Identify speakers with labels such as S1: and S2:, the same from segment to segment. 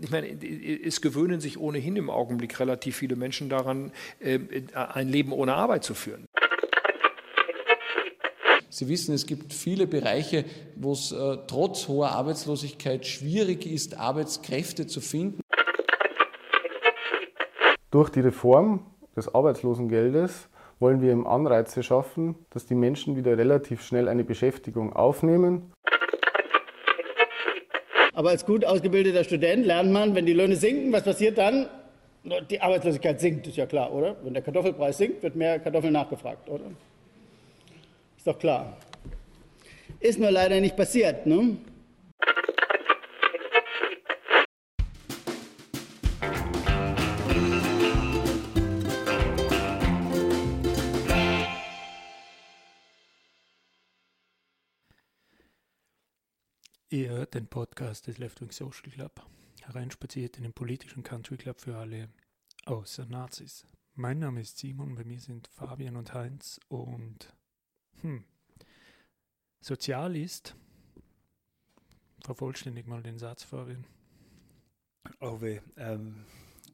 S1: ich meine, es gewöhnen sich ohnehin im Augenblick relativ viele Menschen daran, äh, ein Leben ohne Arbeit zu führen.
S2: Sie wissen, es gibt viele Bereiche, wo es äh, trotz hoher Arbeitslosigkeit schwierig ist, Arbeitskräfte zu finden.
S3: Durch die Reform des Arbeitslosengeldes wollen wir im Anreize schaffen, dass die Menschen wieder relativ schnell eine Beschäftigung aufnehmen.
S4: Aber als gut ausgebildeter Student lernt man, wenn die Löhne sinken, was passiert dann? Die Arbeitslosigkeit sinkt, ist ja klar, oder? Wenn der Kartoffelpreis sinkt, wird mehr Kartoffeln nachgefragt, oder? Ist doch klar. Ist nur leider nicht passiert, ne?
S5: Hört den Podcast des Left Wing Social Club, hereinspaziert in den politischen Country Club für alle außer Nazis. Mein Name ist Simon, bei mir sind Fabian und Heinz und hm. Sozial ist. Vervollständig mal den Satz, Fabian.
S6: Oh weh, ähm,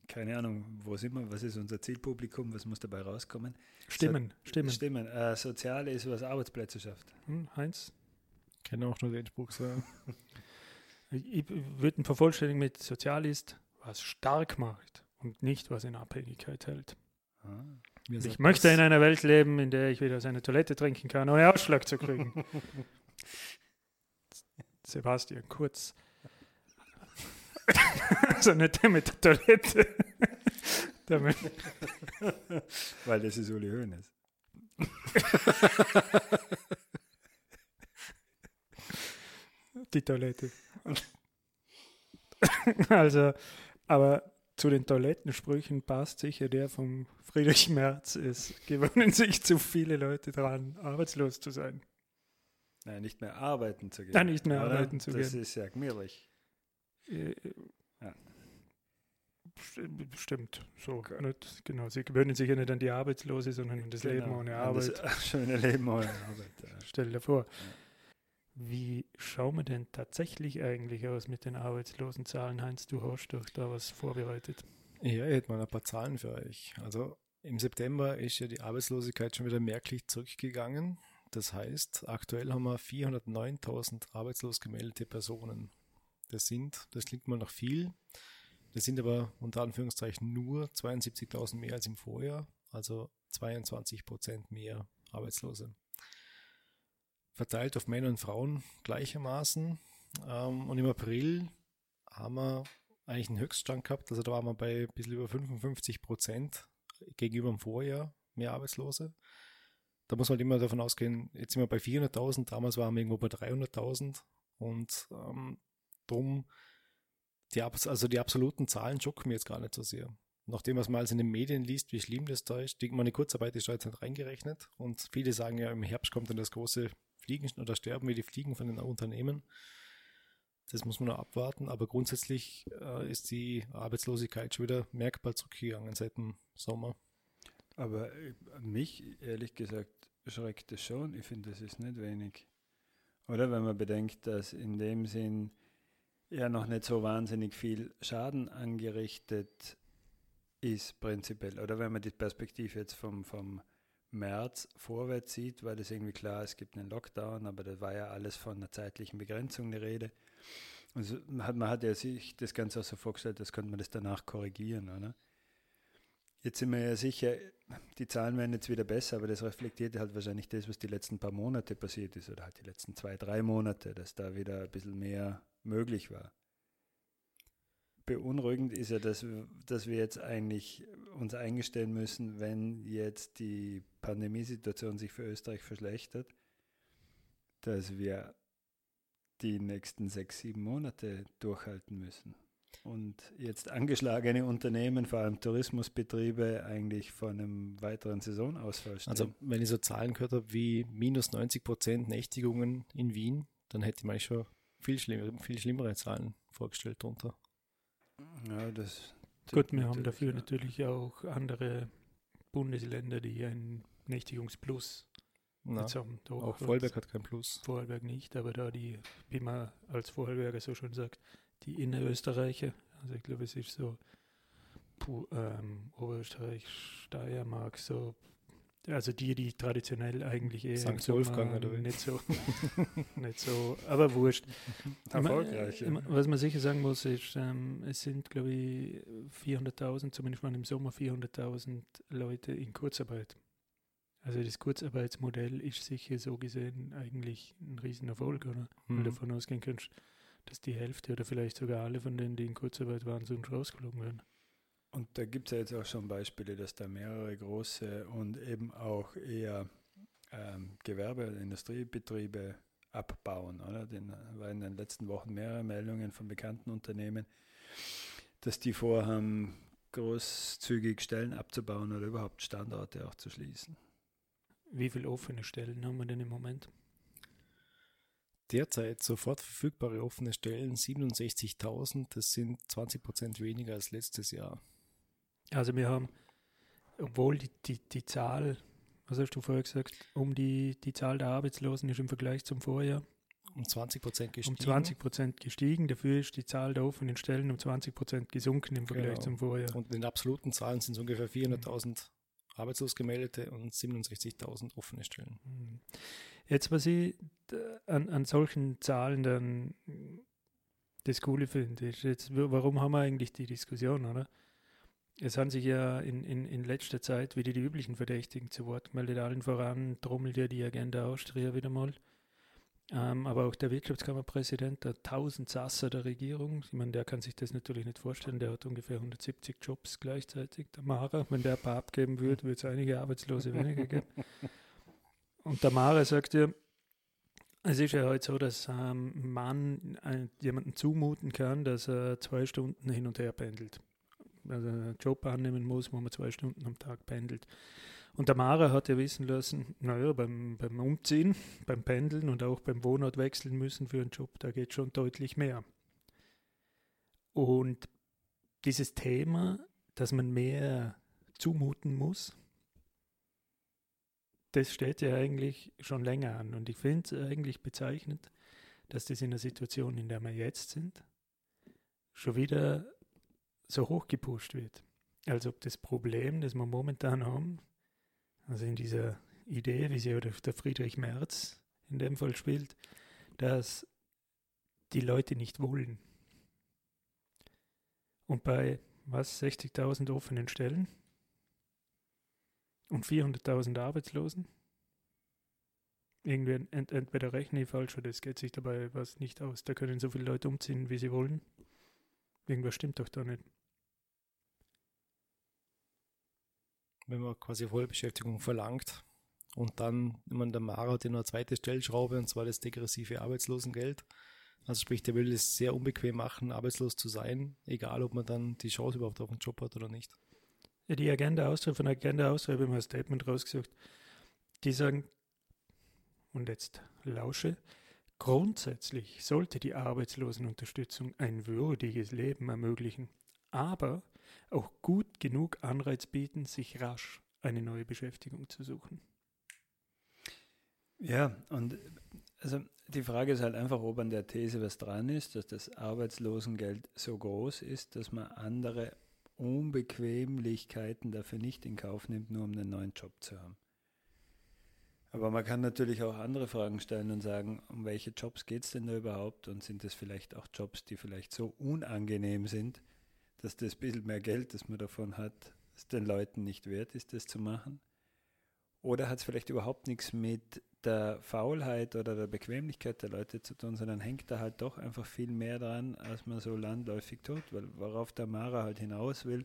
S6: keine Ahnung, wo sind wir? Was ist unser Zielpublikum? Was muss dabei rauskommen?
S5: Stimmen,
S6: so,
S5: Stimmen.
S6: Stimmen. Äh, Sozial ist, was Arbeitsplätze schafft.
S5: Hm, Heinz?
S3: Ich kenne auch nur den Spruch sagen.
S5: ich würde ihn vervollständigen mit Sozial ist, was stark macht und nicht, was in Abhängigkeit hält. Ah. Ich möchte in einer Welt leben, in der ich wieder aus einer Toilette trinken kann, ohne Ausschlag zu kriegen. Sebastian Kurz. so nicht der mit der Toilette.
S6: Damit. Weil das ist Uli Hoeneß.
S5: Die Toilette. also, aber zu den Toilettensprüchen passt sicher der vom Friedrich Merz. Es gewöhnen sich zu viele Leute daran, arbeitslos zu sein.
S6: Nein, nicht mehr arbeiten zu gehen.
S5: Nein, nicht mehr Oder? arbeiten zu
S6: das
S5: gehen.
S6: Das ist ja gemütlich. Äh,
S5: ja. Stimmt, so. Okay. Nicht, genau, sie gewöhnen sich ja nicht an die Arbeitslose, sondern an das genau, Leben ohne Arbeit.
S6: Das schöne Leben ohne Arbeit. Ja.
S5: Stell dir vor. Ja. Wie schauen wir denn tatsächlich eigentlich aus mit den Arbeitslosenzahlen? Heinz, du hast doch da was vorbereitet.
S3: Ja, ich hätte mal ein paar Zahlen für euch. Also im September ist ja die Arbeitslosigkeit schon wieder merklich zurückgegangen. Das heißt, aktuell haben wir 409.000 arbeitslos gemeldete Personen. Das sind, das klingt mal noch viel, das sind aber unter Anführungszeichen nur 72.000 mehr als im Vorjahr, also 22 Prozent mehr Arbeitslose verteilt auf Männer und Frauen gleichermaßen. Ähm, und im April haben wir eigentlich einen Höchststand gehabt. Also da waren wir bei ein bisschen über 55 Prozent gegenüber dem Vorjahr mehr Arbeitslose. Da muss man halt immer davon ausgehen, jetzt sind wir bei 400.000, damals waren wir irgendwo bei 300.000 und ähm, drum, die, also die absoluten Zahlen schocken mir jetzt gar nicht so sehr. Nachdem was man alles in den Medien liest, wie schlimm das da ist, meine Kurzarbeit ist da jetzt nicht reingerechnet und viele sagen ja, im Herbst kommt dann das große fliegen oder sterben wie die Fliegen von den Unternehmen. Das muss man noch abwarten, aber grundsätzlich äh, ist die Arbeitslosigkeit schon wieder merkbar zurückgegangen seit dem Sommer.
S6: Aber äh, mich, ehrlich gesagt, schreckt es schon. Ich finde, das ist nicht wenig. Oder wenn man bedenkt, dass in dem Sinn ja noch nicht so wahnsinnig viel Schaden angerichtet ist, prinzipiell. Oder wenn man die Perspektive jetzt vom, vom März vorwärts sieht, weil es irgendwie klar, es gibt einen Lockdown, aber da war ja alles von einer zeitlichen Begrenzung die Rede. Also man hat, man hat ja sich das Ganze auch so vorgestellt, das könnte man das danach korrigieren, oder? Jetzt sind wir ja sicher, die Zahlen werden jetzt wieder besser, aber das reflektiert halt wahrscheinlich das, was die letzten paar Monate passiert ist, oder halt die letzten zwei, drei Monate, dass da wieder ein bisschen mehr möglich war beunruhigend ist ja, dass, dass wir jetzt eigentlich uns eingestellen müssen, wenn jetzt die Pandemiesituation sich für Österreich verschlechtert, dass wir die nächsten sechs, sieben Monate durchhalten müssen. Und jetzt angeschlagene Unternehmen, vor allem Tourismusbetriebe, eigentlich vor einem weiteren Saisonausfall stehen.
S3: Also wenn ich so Zahlen gehört habe wie minus 90 Prozent Nächtigungen in Wien, dann hätte man schon viel, schlimm, viel schlimmere Zahlen vorgestellt darunter.
S6: Ja, das.
S5: Gut, wir haben dafür ja. natürlich auch andere Bundesländer, die ein Nächtigungsplus
S3: Na, jetzt haben. Auch Vorarlberg hat kein Plus.
S5: Vorarlberg nicht, aber da die, wie man als Vorarlberger so schon sagt, die Innerösterreicher Also ich glaube, es ist so Puh, ähm, Oberösterreich, Steiermark, so also die, die traditionell eigentlich eher
S3: St. Wolfgang oder
S5: nicht so, nicht so, aber wurscht.
S6: Erfolgreich.
S5: Ich mein, Was man sicher sagen muss, ist, ähm, es sind, glaube ich, 400.000, zumindest mal im Sommer 400.000 Leute in Kurzarbeit. Also das Kurzarbeitsmodell ist sicher so gesehen eigentlich ein Riesenerfolg, oder?
S3: Mhm.
S5: Weil du davon ausgehen kannst, dass die Hälfte oder vielleicht sogar alle von denen, die in Kurzarbeit waren, sonst rausgeflogen werden.
S6: Und da gibt es ja jetzt auch schon Beispiele, dass da mehrere große und eben auch eher ähm, Gewerbe- und Industriebetriebe abbauen. Oder? Den war in den letzten Wochen mehrere Meldungen von bekannten Unternehmen, dass die vorhaben, großzügig Stellen abzubauen oder überhaupt Standorte auch zu schließen.
S5: Wie viele offene Stellen haben wir denn im Moment?
S3: Derzeit sofort verfügbare offene Stellen 67.000, das sind 20 Prozent weniger als letztes Jahr.
S5: Also wir haben, obwohl die, die, die Zahl, was hast du vorher gesagt, um die, die Zahl der Arbeitslosen ist im Vergleich zum Vorjahr
S3: Um 20 Prozent gestiegen.
S5: um 20 Prozent gestiegen. Dafür ist die Zahl der offenen Stellen um 20 Prozent gesunken im Vergleich
S3: Genau.
S5: zum Vorjahr.
S3: Und in den absoluten Zahlen sind es ungefähr 400.000 arbeitslos gemeldete und 67.000 offene Stellen.
S5: Mhm. Jetzt, was ich an, an solchen Zahlen dann das Coole finde, ist jetzt, warum haben wir eigentlich die Diskussion, oder? Es haben sich ja in, in, in letzter Zeit wieder die üblichen Verdächtigen zu Wort gemeldet. Allen voran trommelt ja die Agenda Austria wieder mal. Ähm, aber auch der Wirtschaftskammerpräsident, der Tausendsasser der Regierung, ich meine, der kann sich das natürlich nicht vorstellen, der hat ungefähr 170 Jobs gleichzeitig, der Mara. Wenn der ein paar abgeben würde, würde es einige Arbeitslose weniger geben. Und der Mara sagt ja, es ist ja heute so, dass ähm, man ein, jemanden zumuten kann, dass er zwei Stunden hin und her pendelt. Also einen Job annehmen muss, wo man zwei Stunden am Tag pendelt. Und der Mara hat ja wissen lassen, naja, beim, beim Umziehen, beim Pendeln und auch beim Wohnort wechseln müssen für einen Job, da geht schon deutlich mehr. Und dieses Thema, dass man mehr zumuten muss, das steht ja eigentlich schon länger an. Und ich finde es eigentlich bezeichnend, dass das in der Situation, in der wir jetzt sind, schon wieder so hochgepusht wird. Als ob das Problem, das wir momentan haben, also in dieser Idee, wie sie der Friedrich Merz in dem Fall spielt, dass die Leute nicht wollen. Und bei was 60.000 offenen Stellen und 400.000 Arbeitslosen. Irgendwie ent, entweder rechne ich falsch oder es geht sich dabei was nicht aus. Da können so viele Leute umziehen, wie sie wollen. Irgendwas stimmt doch da nicht.
S3: Wenn man quasi Vollbeschäftigung verlangt und dann, wenn man der Mara hat ja noch eine zweite Stellschraube und zwar das degressive Arbeitslosengeld. Also sprich, der will es sehr unbequem machen, arbeitslos zu sein, egal ob man dann die Chance überhaupt auf einen Job hat oder nicht.
S5: Ja, die Agenda Austria, von der Agenda Austria habe ich mal ein Statement rausgesucht. Die sagen, und jetzt lausche, grundsätzlich sollte die Arbeitslosenunterstützung ein würdiges Leben ermöglichen, aber auch gut genug Anreiz bieten, sich rasch eine neue Beschäftigung zu suchen.
S6: Ja, und also die Frage ist halt einfach, ob an der These was dran ist, dass das Arbeitslosengeld so groß ist, dass man andere Unbequemlichkeiten dafür nicht in Kauf nimmt, nur um einen neuen Job zu haben. Aber man kann natürlich auch andere Fragen stellen und sagen, um welche Jobs geht es denn da überhaupt und sind das vielleicht auch Jobs, die vielleicht so unangenehm sind, dass das bisschen mehr Geld, das man davon hat, es den Leuten nicht wert ist, das zu machen? Oder hat es vielleicht überhaupt nichts mit der Faulheit oder der Bequemlichkeit der Leute zu tun, sondern hängt da halt doch einfach viel mehr dran, als man so landläufig tut. Weil worauf der Mara halt hinaus will,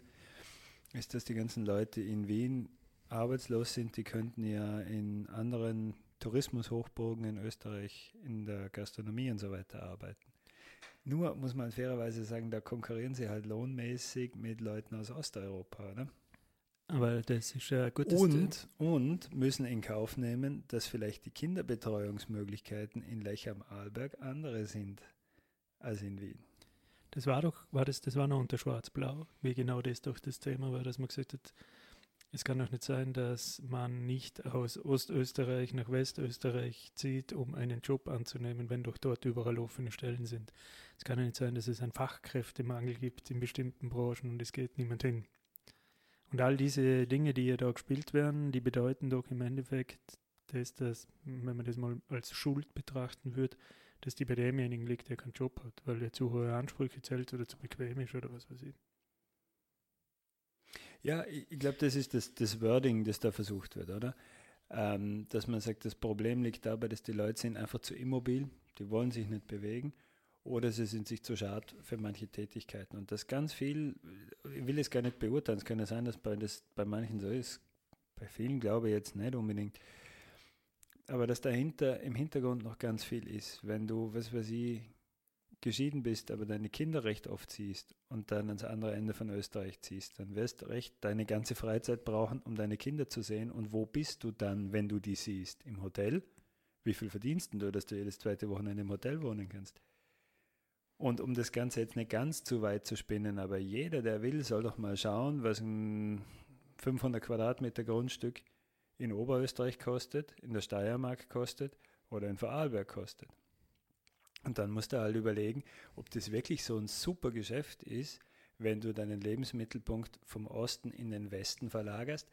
S6: ist, dass die ganzen Leute in Wien arbeitslos sind. Die könnten ja in anderen Tourismushochburgen in Österreich in der Gastronomie und so weiter arbeiten. Nur muss man fairerweise sagen, da konkurrieren sie halt lohnmäßig mit Leuten aus Osteuropa. Ne?
S5: Aber das ist ja gut.
S6: Und, und müssen in Kauf nehmen, dass vielleicht die Kinderbetreuungsmöglichkeiten in Lech am Arlberg andere sind als in Wien.
S5: Das war doch, war das, das war noch unter Schwarz-Blau, wie genau das doch das Thema war, dass man gesagt hat, Es kann doch nicht sein, dass man nicht aus Ostösterreich nach Westösterreich zieht, um einen Job anzunehmen, wenn doch dort überall offene Stellen sind. Es kann ja nicht sein, dass es einen Fachkräftemangel gibt in bestimmten Branchen und es geht niemand hin. Und all diese Dinge, die hier da gespielt werden, die bedeuten doch im Endeffekt, dass das, wenn man das mal als Schuld betrachten würde, dass die bei demjenigen liegt, der keinen Job hat, weil er zu hohe Ansprüche zählt oder zu bequem ist oder was weiß ich.
S6: Ja, ich, glaube, das ist das, das Wording, das da versucht wird, oder? Ähm, dass man sagt, das Problem liegt dabei, dass die Leute sind einfach zu immobil, die wollen sich nicht bewegen oder sie sind sich zu schade für manche Tätigkeiten. Und das ganz viel, ich will es gar nicht beurteilen, es kann ja sein, dass bei, das bei manchen so ist, bei vielen glaube ich jetzt nicht unbedingt. Aber dass dahinter im Hintergrund noch ganz viel ist. Wenn du, was weiß ich, geschieden bist, aber deine Kinder recht oft siehst und dann ans andere Ende von Österreich ziehst, dann wirst du recht deine ganze Freizeit brauchen, um deine Kinder zu sehen. Und wo bist du dann, wenn du die siehst? Im Hotel? Wie viel verdienst du, dass du jedes zweite Wochenende im Hotel wohnen kannst? Und um das Ganze jetzt nicht ganz zu weit zu spinnen, aber jeder, der will, soll doch mal schauen, was ein 500 Quadratmeter Grundstück in Oberösterreich kostet, in der Steiermark kostet oder in Vorarlberg kostet. Und dann musst du halt überlegen, ob das wirklich so ein super Geschäft ist, wenn du deinen Lebensmittelpunkt vom Osten in den Westen verlagerst,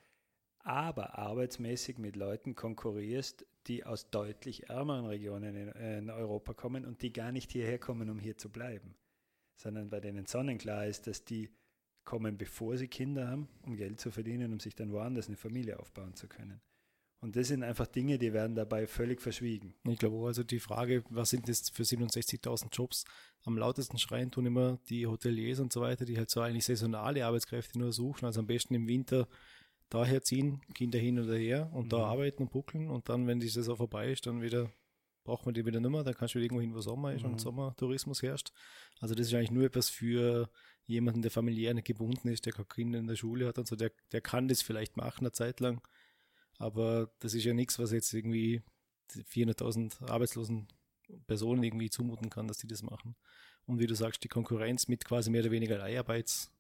S6: aber arbeitsmäßig mit Leuten konkurrierst, die aus deutlich ärmeren Regionen in, in, Europa kommen und die gar nicht hierher kommen, um hier zu bleiben, sondern bei denen sonnenklar ist, dass die kommen, bevor sie Kinder haben, um Geld zu verdienen, um sich dann woanders eine Familie aufbauen zu können. Und das sind einfach Dinge, die werden dabei völlig verschwiegen.
S3: Ich glaube also die Frage, was sind das für 67.000 Jobs? Am lautesten schreien tun immer die Hoteliers und so weiter, die halt so eigentlich saisonale Arbeitskräfte nur suchen, also am besten im Winter daher ziehen, Kinder hin oder her und mhm. da arbeiten und buckeln und dann, wenn die Saison vorbei ist, dann wieder braucht man die wieder nicht mehr, dann kannst du wieder irgendwo hin, wo Sommer ist mhm. und Sommertourismus herrscht. Also das ist eigentlich nur etwas für jemanden, der familiär nicht gebunden ist, der keine Kinder in der Schule hat und so, der, der kann das vielleicht machen eine Zeit lang, aber das ist ja nichts, was jetzt irgendwie 400.000 arbeitslosen Personen irgendwie zumuten kann, dass die das machen. Und wie du sagst, die Konkurrenz mit quasi mehr oder weniger Leiharbeitsjobs,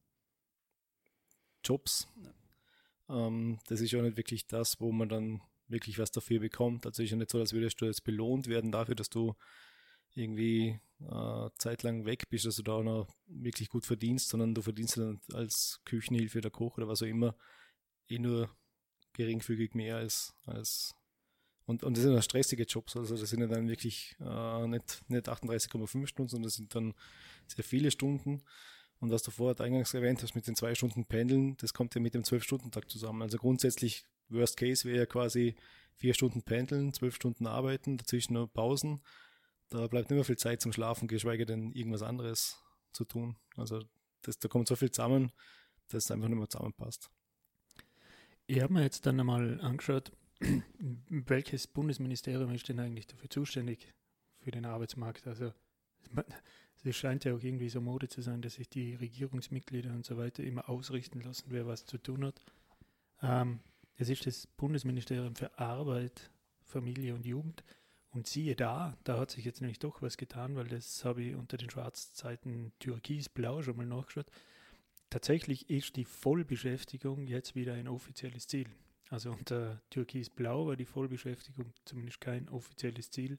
S3: ähm, das ist ja nicht wirklich das, wo man dann wirklich was dafür bekommt. Also ist ja nicht so, als würdest du jetzt belohnt werden dafür, dass du irgendwie äh, zeitlang weg bist, dass du da auch noch wirklich gut verdienst, sondern du verdienst dann als Küchenhilfe oder Koch oder was auch immer eh nur geringfügig mehr als, als und, und das sind ja stressige Jobs, also das sind ja dann wirklich äh, nicht, nicht 38,5 Stunden, sondern das sind dann sehr viele Stunden. Und was du vorher eingangs erwähnt hast mit den zwei Stunden Pendeln, das kommt ja mit dem Zwölf-Stunden-Tag zusammen. Also grundsätzlich, Worst Case wäre ja quasi vier Stunden Pendeln, zwölf Stunden arbeiten, dazwischen nur Pausen. Da bleibt nicht mehr viel Zeit zum Schlafen, geschweige denn irgendwas anderes zu tun. Also das, da kommt so viel zusammen, dass es einfach nicht mehr zusammenpasst.
S5: Ich habe mir jetzt dann einmal angeschaut, welches Bundesministerium ist denn eigentlich dafür zuständig für den Arbeitsmarkt? Also es scheint ja auch irgendwie so Mode zu sein, dass sich die Regierungsmitglieder und so weiter immer ausrichten lassen, wer was zu tun hat. Ähm, es ist das Bundesministerium für Arbeit, Familie und Jugend. Und siehe da, da hat sich jetzt nämlich doch was getan, weil das habe ich unter den Schwarzzeiten Türkis-Blau schon mal nachgeschaut. Tatsächlich ist die Vollbeschäftigung jetzt wieder ein offizielles Ziel. Also unter Türkis-Blau war die Vollbeschäftigung zumindest kein offizielles Ziel.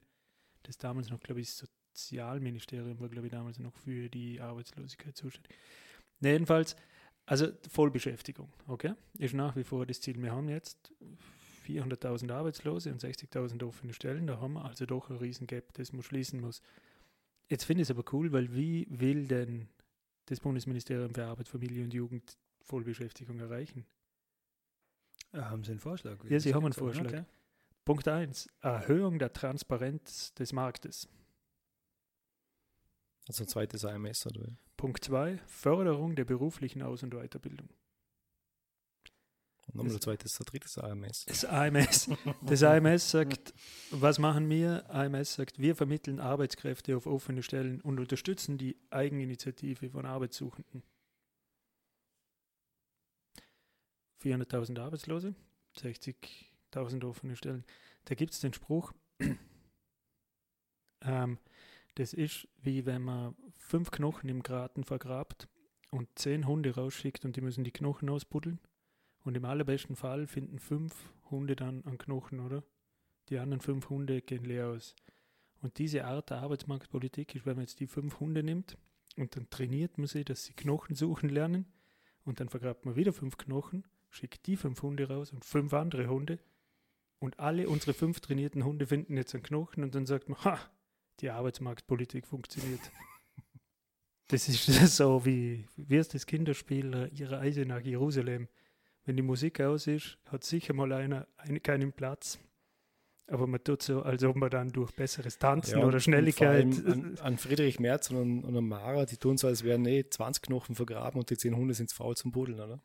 S5: Das damals noch, glaube ich, Sozialministerium war, glaube ich, damals noch für die Arbeitslosigkeit zuständig. Jedenfalls, also Vollbeschäftigung, okay, ist nach wie vor das Ziel. Wir haben jetzt 400.000 Arbeitslose und 60.000 offene Stellen. Da haben wir also doch ein Riesengap, das man schließen muss. Jetzt finde ich es aber cool, weil wie will denn das Bundesministerium für Arbeit, Familie und Jugend Vollbeschäftigung erreichen?
S6: Ja, haben Sie einen Vorschlag?
S5: Ja, Sie haben einen Vorschlag. Okay. Punkt 1. Erhöhung der Transparenz des Marktes.
S3: Also ein zweites AMS, oder?
S5: Punkt 2. Förderung der beruflichen Aus- und Weiterbildung.
S3: Und nochmal ein zweites, ein drittes AMS.
S5: Das AMS. Das AMS sagt, was machen wir? AMS sagt, wir vermitteln Arbeitskräfte auf offene Stellen und unterstützen die Eigeninitiative von Arbeitssuchenden. 400.000 Arbeitslose, 60.000 offene Stellen. Da gibt es den Spruch, ähm, das ist wie wenn man fünf Knochen im Garten vergrabt und zehn Hunde rausschickt und die müssen die Knochen ausbuddeln Und im allerbesten Fall finden fünf Hunde dann einen Knochen, oder? Die anderen fünf Hunde gehen leer aus. Und diese Art der Arbeitsmarktpolitik ist, wenn man jetzt die fünf Hunde nimmt und dann trainiert man sie, dass sie Knochen suchen lernen und dann vergrabt man wieder fünf Knochen, schickt die fünf Hunde raus und fünf andere Hunde und alle unsere fünf trainierten Hunde finden jetzt einen Knochen und dann sagt man, ha, die Arbeitsmarktpolitik funktioniert. Das ist so wie, wie ist das Kinderspiel äh, Ihre Eise nach Jerusalem. Wenn die Musik aus ist, hat sicher mal einer eine, keinen Platz. Aber man tut so, als ob man dann durch besseres Tanzen
S3: Ja,
S5: oder Schnelligkeit.
S3: An, an Friedrich Merz und an, und an Mara, die tun so, als wären eh 20 Knochen vergraben und die 10 Hunde sind faul zum Buddeln, oder?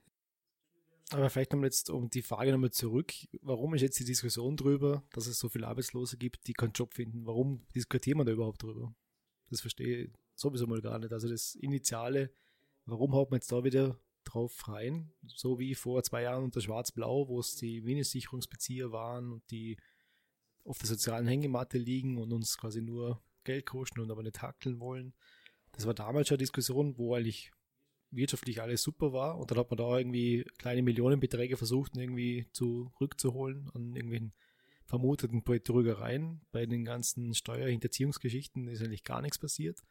S3: Aber vielleicht nochmal jetzt um die Frage nochmal zurück. Warum ist jetzt die Diskussion drüber, dass es so viele Arbeitslose gibt, die keinen Job finden? Warum diskutieren wir da überhaupt drüber? Das verstehe ich sowieso mal gar nicht. Also das Initiale, warum haut man jetzt da wieder drauf rein? So wie vor zwei Jahren unter Schwarz-Blau, wo es die Mindestsicherungsbezieher waren und die auf der sozialen Hängematte liegen und uns quasi nur Geld kosten und aber nicht hackeln wollen. Das war damals schon eine Diskussion, wo eigentlich wirtschaftlich alles super war und dann hat man da irgendwie kleine Millionenbeträge versucht, irgendwie zurückzuholen an irgendwelchen vermuteten Betrügereien. Bei den ganzen Steuerhinterziehungsgeschichten ist eigentlich gar nichts passiert.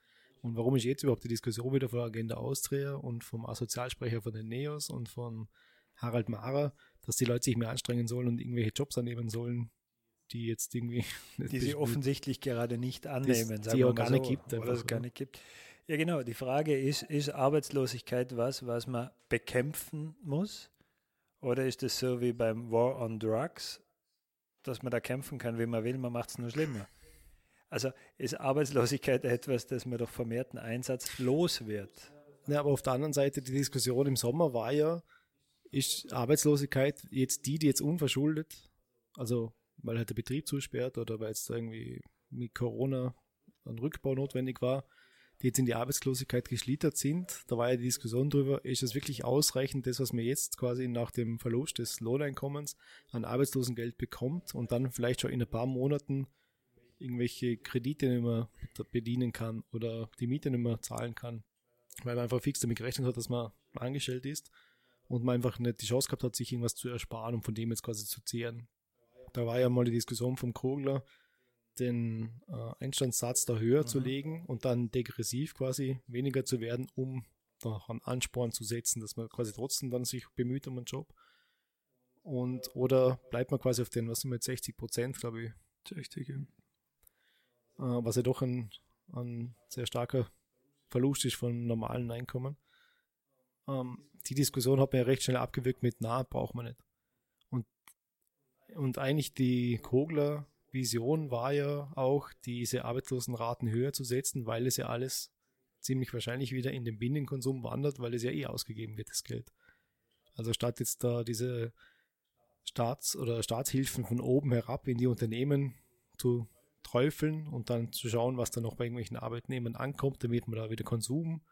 S3: Und warum ist jetzt überhaupt die Diskussion wieder von Agenda Austria und vom Asozialsprecher von den Neos und von Harald Mara, dass die Leute sich mehr anstrengen sollen und irgendwelche Jobs annehmen sollen, die jetzt irgendwie
S6: die sie offensichtlich gerade nicht annehmen,
S3: die
S6: sagen
S3: auch
S6: wir mal
S3: gar
S6: so,
S3: nicht gibt,
S6: Oder
S3: einfach,
S6: es gar nicht gibt. Ja, genau. Die Frage ist, ist Arbeitslosigkeit was, was man bekämpfen muss? Oder ist es so wie beim War on Drugs, dass man da kämpfen kann, wie man will, man macht es nur schlimmer? Also ist Arbeitslosigkeit etwas, das man durch vermehrten Einsatz los wird?
S3: Ja, aber auf der anderen Seite, die Diskussion im Sommer war ja, ist Arbeitslosigkeit jetzt die, die jetzt unverschuldet, also weil halt der Betrieb zusperrt oder weil jetzt irgendwie mit Corona ein Rückbau notwendig war, die jetzt in die Arbeitslosigkeit geschlittert sind. Da war ja die Diskussion drüber, ist es wirklich ausreichend, das, was man jetzt quasi nach dem Verlust des Lohneinkommens an Arbeitslosengeld bekommt und dann vielleicht schon in ein paar Monaten irgendwelche Kredite nicht mehr bedienen kann oder die Miete nicht mehr zahlen kann, weil man einfach fix damit gerechnet hat, dass man angestellt ist und man einfach nicht die Chance gehabt hat, sich irgendwas zu ersparen und von dem jetzt quasi zu zehren. Da war ja mal die Diskussion vom Kogler, den äh, Einstandssatz da höher zu legen und dann degressiv quasi weniger zu werden, um da einen Ansporn zu setzen, dass man quasi trotzdem dann sich bemüht um einen Job. Und oder bleibt man quasi auf den, was sind wir jetzt, 60 Prozent, glaube ich,
S5: 60, ja.
S3: Äh, was ja doch ein, ein sehr starker Verlust ist von normalen Einkommen. Ähm, die Diskussion hat man ja recht schnell abgewirkt mit, na, braucht man nicht. Und, und eigentlich die Kogler Vision war ja auch, diese Arbeitslosenraten höher zu setzen, weil es ja alles ziemlich wahrscheinlich wieder in den Binnenkonsum wandert, weil es ja eh ausgegeben wird, das Geld. Also statt jetzt da diese Staats- oder Staatshilfen von oben herab in die Unternehmen zu träufeln und dann zu schauen, was dann noch bei irgendwelchen Arbeitnehmern ankommt, damit man da wieder Konsum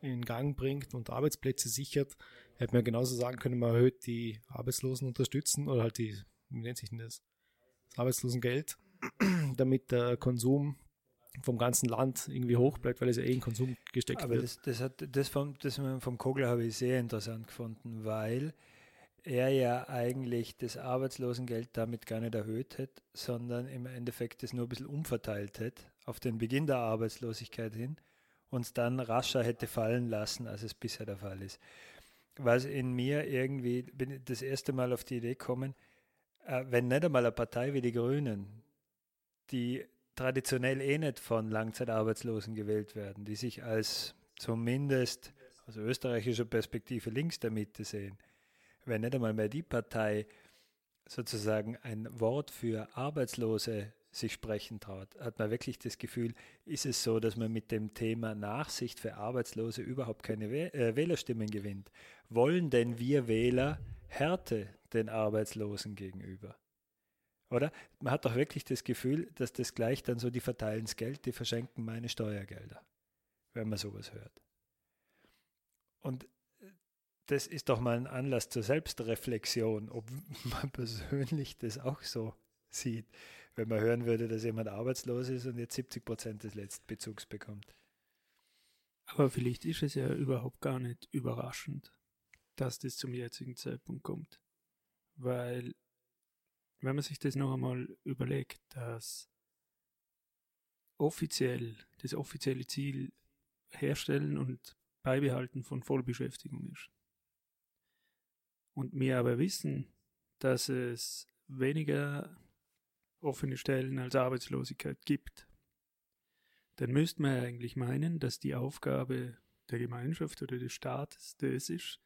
S3: in Gang bringt und Arbeitsplätze sichert, hätte man genauso sagen können, man erhöht die Arbeitslosen unterstützen oder halt die, wie nennt sich denn das? Das Arbeitslosengeld, damit der Konsum vom ganzen Land irgendwie hoch bleibt, weil es ja eh in Konsum gesteckt
S6: Aber
S3: wird.
S6: das, das, hat, das, vom, das vom Kogler habe ich sehr interessant gefunden, weil er ja eigentlich das Arbeitslosengeld damit gar nicht erhöht hätte, sondern im Endeffekt das nur ein bisschen umverteilt hätte auf den Beginn der Arbeitslosigkeit hin und es dann rascher hätte fallen lassen, als es bisher der Fall ist. Was in mir irgendwie, bin ich das erste Mal auf die Idee gekommen, äh, wenn nicht einmal eine Partei wie die Grünen, die traditionell eh nicht von Langzeitarbeitslosen gewählt werden, die sich als zumindest aus österreichischer Perspektive links der Mitte sehen, wenn nicht einmal mehr die Partei sozusagen ein Wort für Arbeitslose sich sprechen traut, hat man wirklich das Gefühl, ist es so, dass man mit dem Thema Nachsicht für Arbeitslose überhaupt keine äh, Wählerstimmen gewinnt? Wollen denn wir Wähler Härte den Arbeitslosen gegenüber? Oder? Man hat doch wirklich das Gefühl, dass das gleich dann so, die verteilen das Geld, die verschenken meine Steuergelder, wenn man sowas hört. Und das ist doch mal ein Anlass zur Selbstreflexion, ob man persönlich das auch so sieht, wenn man hören würde, dass jemand arbeitslos ist und jetzt 70 Prozent des Letztbezugs bekommt.
S5: Aber vielleicht ist es ja überhaupt gar nicht überraschend, dass das zum jetzigen Zeitpunkt kommt. Weil, wenn man sich das noch einmal überlegt, dass offiziell, das offizielle Ziel Herstellen und Beibehalten von Vollbeschäftigung ist. Und wir aber wissen, dass es weniger offene Stellen als Arbeitslosigkeit gibt, dann müsste man eigentlich meinen, dass die Aufgabe der Gemeinschaft oder des Staates das ist,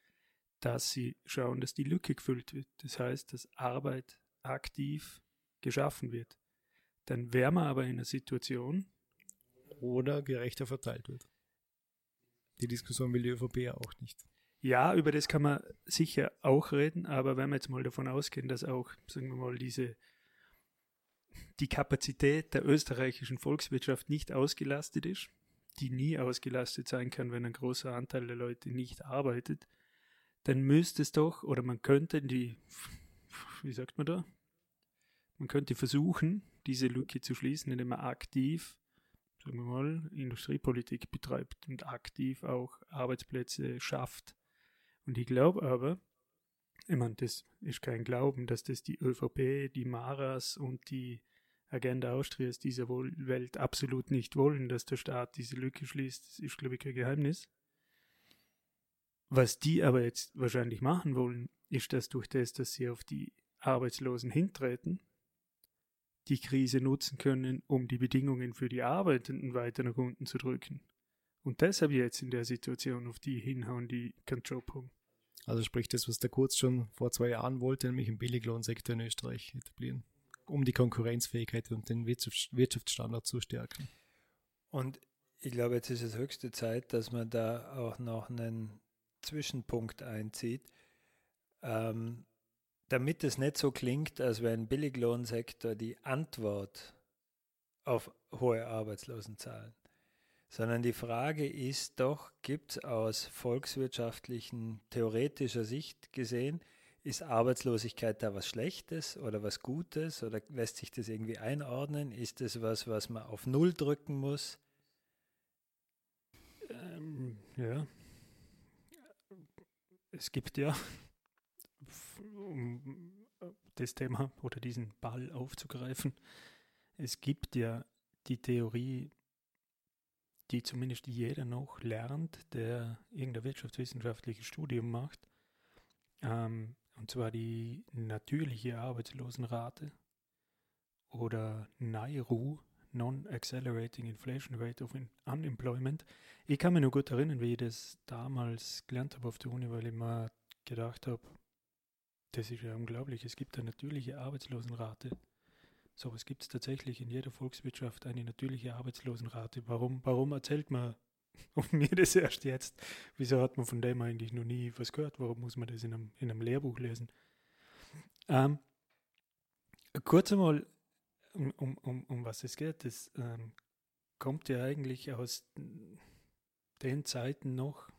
S5: dass sie schauen, dass die Lücke gefüllt wird. Das heißt, dass Arbeit aktiv geschaffen wird. Dann wären wir aber in einer Situation,
S3: oder gerechter verteilt wird. Die Diskussion will die ÖVP ja auch nicht.
S5: Ja, über das kann man sicher auch reden, aber wenn wir jetzt mal davon ausgehen, dass auch, sagen wir mal, diese die Kapazität der österreichischen Volkswirtschaft nicht ausgelastet ist, die nie ausgelastet sein kann, wenn ein großer Anteil der Leute nicht arbeitet, dann müsste es doch, oder man könnte die, wie sagt man da? Man könnte versuchen, diese Lücke zu schließen, indem man aktiv sagen wir mal, Industriepolitik betreibt und aktiv auch Arbeitsplätze schafft. Und ich glaube aber, ich meine, das ist kein Glauben, dass das die ÖVP, die Maras und die Agenda Austrias dieser Welt absolut nicht wollen, dass der Staat diese Lücke schließt. Das ist, glaube ich, kein Geheimnis. Was die aber jetzt wahrscheinlich machen wollen, ist, dass durch das, dass sie auf die Arbeitslosen hintreten, die Krise nutzen können, um die Bedingungen für die Arbeitenden weiter nach unten zu drücken. Und deshalb jetzt in der Situation, auf die hinhauen, die keinen Job haben.
S3: Also sprich das, was der Kurz schon vor zwei Jahren wollte, nämlich einen Billiglohnsektor in Österreich etablieren, um die Konkurrenzfähigkeit und den Wirtschaftsstandard zu stärken.
S6: Und ich glaube, jetzt ist es höchste Zeit, dass man da auch noch einen Zwischenpunkt einzieht. Ähm, damit es nicht so klingt, als wäre ein Billiglohnsektor die Antwort auf hohe Arbeitslosenzahlen, sondern die Frage ist doch, gibt es aus volkswirtschaftlichen, theoretischer Sicht gesehen, ist Arbeitslosigkeit da was Schlechtes oder was Gutes oder lässt sich das irgendwie einordnen? Ist das was, was man auf Null drücken muss?
S5: Ähm, ja. Es gibt ja um äh, das Thema oder diesen Ball aufzugreifen. Es gibt ja die Theorie, die zumindest jeder noch lernt, der irgendein wirtschaftswissenschaftliches Studium macht, ähm, und zwar die natürliche Arbeitslosenrate oder NAIRU, Non-Accelerating Inflation Rate of Unemployment. Ich kann mich nur gut erinnern, wie ich das damals gelernt habe auf der Uni, weil ich mir gedacht habe, das ist ja unglaublich. Es gibt eine natürliche Arbeitslosenrate. So was gibt es tatsächlich in jeder Volkswirtschaft, eine natürliche Arbeitslosenrate. Warum, warum erzählt man mir das erst jetzt? Wieso hat man von dem eigentlich noch nie was gehört? Warum muss man das in einem, in einem Lehrbuch lesen? Ähm, kurz einmal, um, um, um, um was es geht. Das ähm, kommt ja eigentlich aus den Zeiten noch,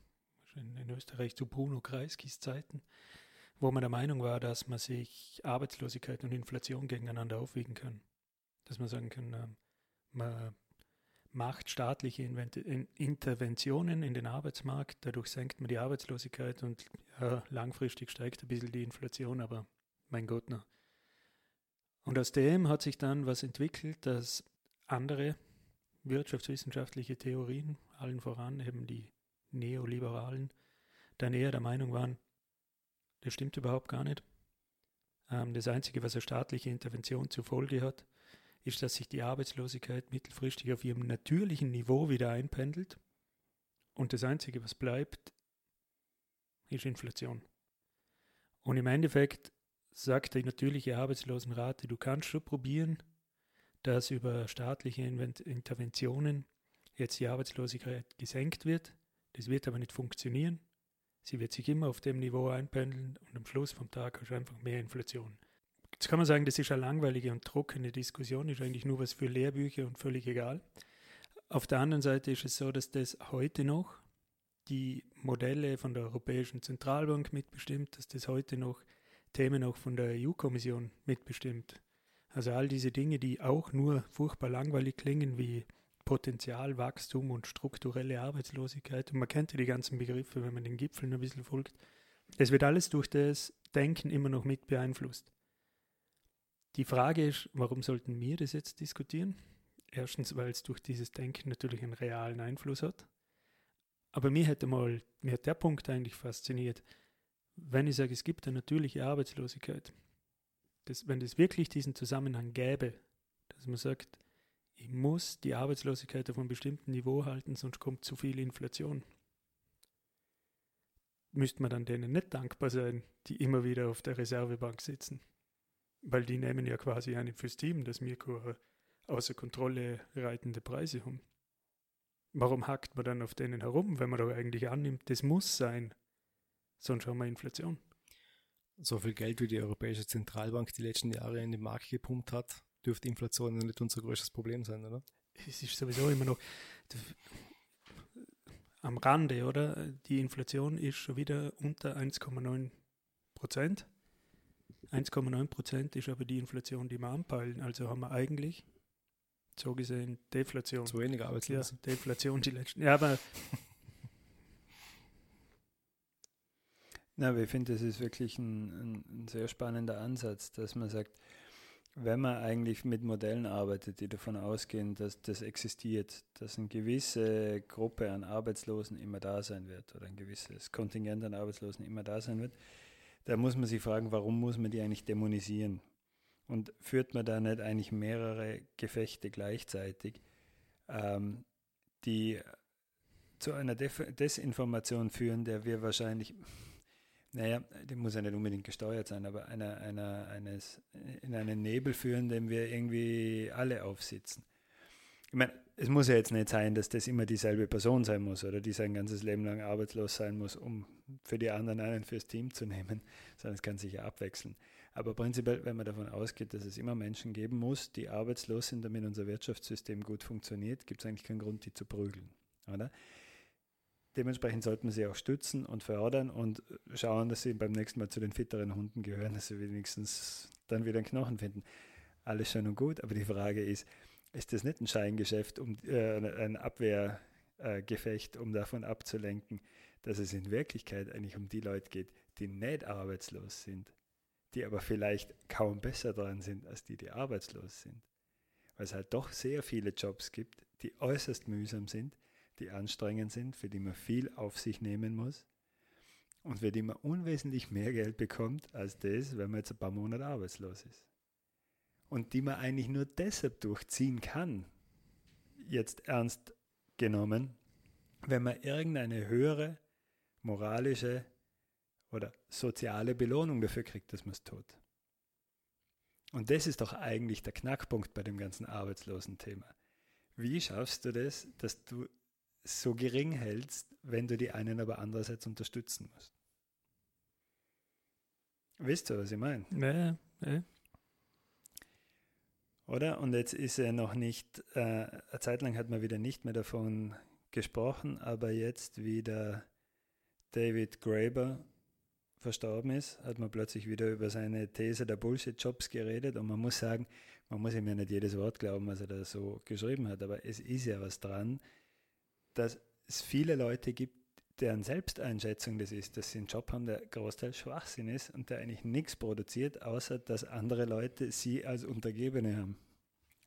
S5: in Österreich zu Bruno Kreiskis Zeiten, wo man der Meinung war, dass man sich Arbeitslosigkeit und Inflation gegeneinander aufwiegen kann. Dass man sagen kann, ähm, man macht staatliche Interventionen in den Arbeitsmarkt, dadurch senkt man die Arbeitslosigkeit und ja, langfristig steigt ein bisschen die Inflation, aber mein Gott, na. Und aus dem hat sich dann was entwickelt, dass andere wirtschaftswissenschaftliche Theorien, allen voran eben die Neoliberalen, dann eher der Meinung waren, das stimmt überhaupt gar nicht. Ähm, das Einzige, was eine staatliche Intervention zur Folge hat, ist, dass sich die Arbeitslosigkeit mittelfristig auf ihrem natürlichen Niveau wieder einpendelt. Und das Einzige, was bleibt, ist Inflation. Und im Endeffekt sagt die natürliche Arbeitslosenrate, du kannst schon probieren, dass über staatliche Interventionen jetzt die Arbeitslosigkeit gesenkt wird. Das wird aber nicht funktionieren. Sie wird sich immer auf dem Niveau einpendeln und am Schluss vom Tag hast du einfach mehr Inflation. Jetzt kann man sagen, das ist eine langweilige und trockene Diskussion, ist eigentlich nur was für Lehrbücher und völlig egal. Auf der anderen Seite ist es so, dass das heute noch die Modelle von der Europäischen Zentralbank mitbestimmt, dass das heute noch Themen auch von der EU-Kommission mitbestimmt. Also all diese Dinge, die auch nur furchtbar langweilig klingen, wie Potenzialwachstum und strukturelle Arbeitslosigkeit. Und man kennt ja die ganzen Begriffe, wenn man den Gipfeln ein bisschen folgt. Es wird alles durch das Denken immer noch mit beeinflusst. Die Frage ist, warum sollten wir das jetzt diskutieren? Erstens, weil es durch dieses Denken natürlich einen realen Einfluss hat. Aber mir hätte mal, mir hat der Punkt eigentlich fasziniert, wenn ich sage, es gibt eine natürliche Arbeitslosigkeit, dass, wenn es wirklich diesen Zusammenhang gäbe, dass man sagt, ich muss die Arbeitslosigkeit auf einem bestimmten Niveau halten, sonst kommt zu viel Inflation. Müsste man dann denen nicht dankbar sein, die immer wieder auf der Reservebank sitzen? Weil die nehmen ja quasi einen fürs Team, dass wir außer Kontrolle reitende Preise haben. Warum hackt man dann auf denen herum, wenn man doch eigentlich annimmt, das muss sein, sonst haben wir Inflation?
S3: So viel Geld, wie die Europäische Zentralbank die letzten Jahre in den Markt gepumpt hat, dürfte Inflation nicht unser größtes Problem sein, oder?
S5: Es ist sowieso immer noch am Rande, oder? Die Inflation ist schon wieder unter 1,9 Prozent. 1,9 Prozent ist aber die Inflation, die wir anpeilen. Also haben wir eigentlich so gesehen Deflation.
S3: Zu wenig Arbeitslose.
S5: Ja, Deflation die letzten. Ja, aber.
S6: Na, aber ich finde, das ist wirklich ein, ein, ein sehr spannender Ansatz, dass man sagt, wenn man eigentlich mit Modellen arbeitet, die davon ausgehen, dass das existiert, dass eine gewisse Gruppe an Arbeitslosen immer da sein wird oder ein gewisses Kontingent an Arbeitslosen immer da sein wird, da muss man sich fragen, warum muss man die eigentlich dämonisieren? Und führt man da nicht eigentlich mehrere Gefechte gleichzeitig, ähm, die zu einer Def Desinformation führen, der wir wahrscheinlich, naja, die muss ja nicht unbedingt gesteuert sein, aber einer, einer, eines, in einen Nebel führen, dem wir irgendwie alle aufsitzen. Ich meine, es muss ja jetzt nicht sein, dass das immer dieselbe Person sein muss oder die sein ganzes Leben lang arbeitslos sein muss, um für die anderen einen fürs Team zu nehmen, sondern es kann sich ja abwechseln. Aber prinzipiell, wenn man davon ausgeht, dass es immer Menschen geben muss, die arbeitslos sind, damit unser Wirtschaftssystem gut funktioniert, gibt es eigentlich keinen Grund, die zu prügeln. Oder? Dementsprechend sollten wir sie auch stützen und fördern und schauen, dass sie beim nächsten Mal zu den fitteren Hunden gehören, dass sie wenigstens dann wieder einen Knochen finden. Alles schön und gut, aber die Frage ist, ist das nicht ein Scheingeschäft, um äh, ein Abwehrgefecht, äh, um davon abzulenken, dass es in Wirklichkeit eigentlich um die Leute geht, die nicht arbeitslos sind, die aber vielleicht kaum besser dran sind als die, die arbeitslos sind. Weil es halt doch sehr viele Jobs gibt, die äußerst mühsam sind, die anstrengend sind, für die man viel auf sich nehmen muss und für die man unwesentlich mehr Geld bekommt als das, wenn man jetzt ein paar Monate arbeitslos ist. Und die man eigentlich nur deshalb durchziehen kann, jetzt ernst genommen, wenn man irgendeine höhere moralische oder soziale Belohnung dafür kriegt, dass man es tut. Und das ist doch eigentlich der Knackpunkt bei dem ganzen Arbeitslosen-Thema. Wie schaffst du das, dass du so gering hältst, wenn du die einen aber andererseits unterstützen musst? Wisst ihr, was ich meine?
S5: Ja, ja.
S6: Oder? Und jetzt ist er noch nicht, äh, eine Zeit lang hat man wieder nicht mehr davon gesprochen, aber jetzt wieder David Graeber verstorben ist, hat man plötzlich wieder über seine These der Bullshit-Jobs geredet und man muss sagen, man muss ihm ja nicht jedes Wort glauben, was er da so geschrieben hat, aber es ist ja was dran, dass es viele Leute gibt, deren Selbsteinschätzung das ist, dass sie einen Job haben, der großteils Schwachsinn ist und der eigentlich nichts produziert, außer dass andere Leute sie als Untergebene haben.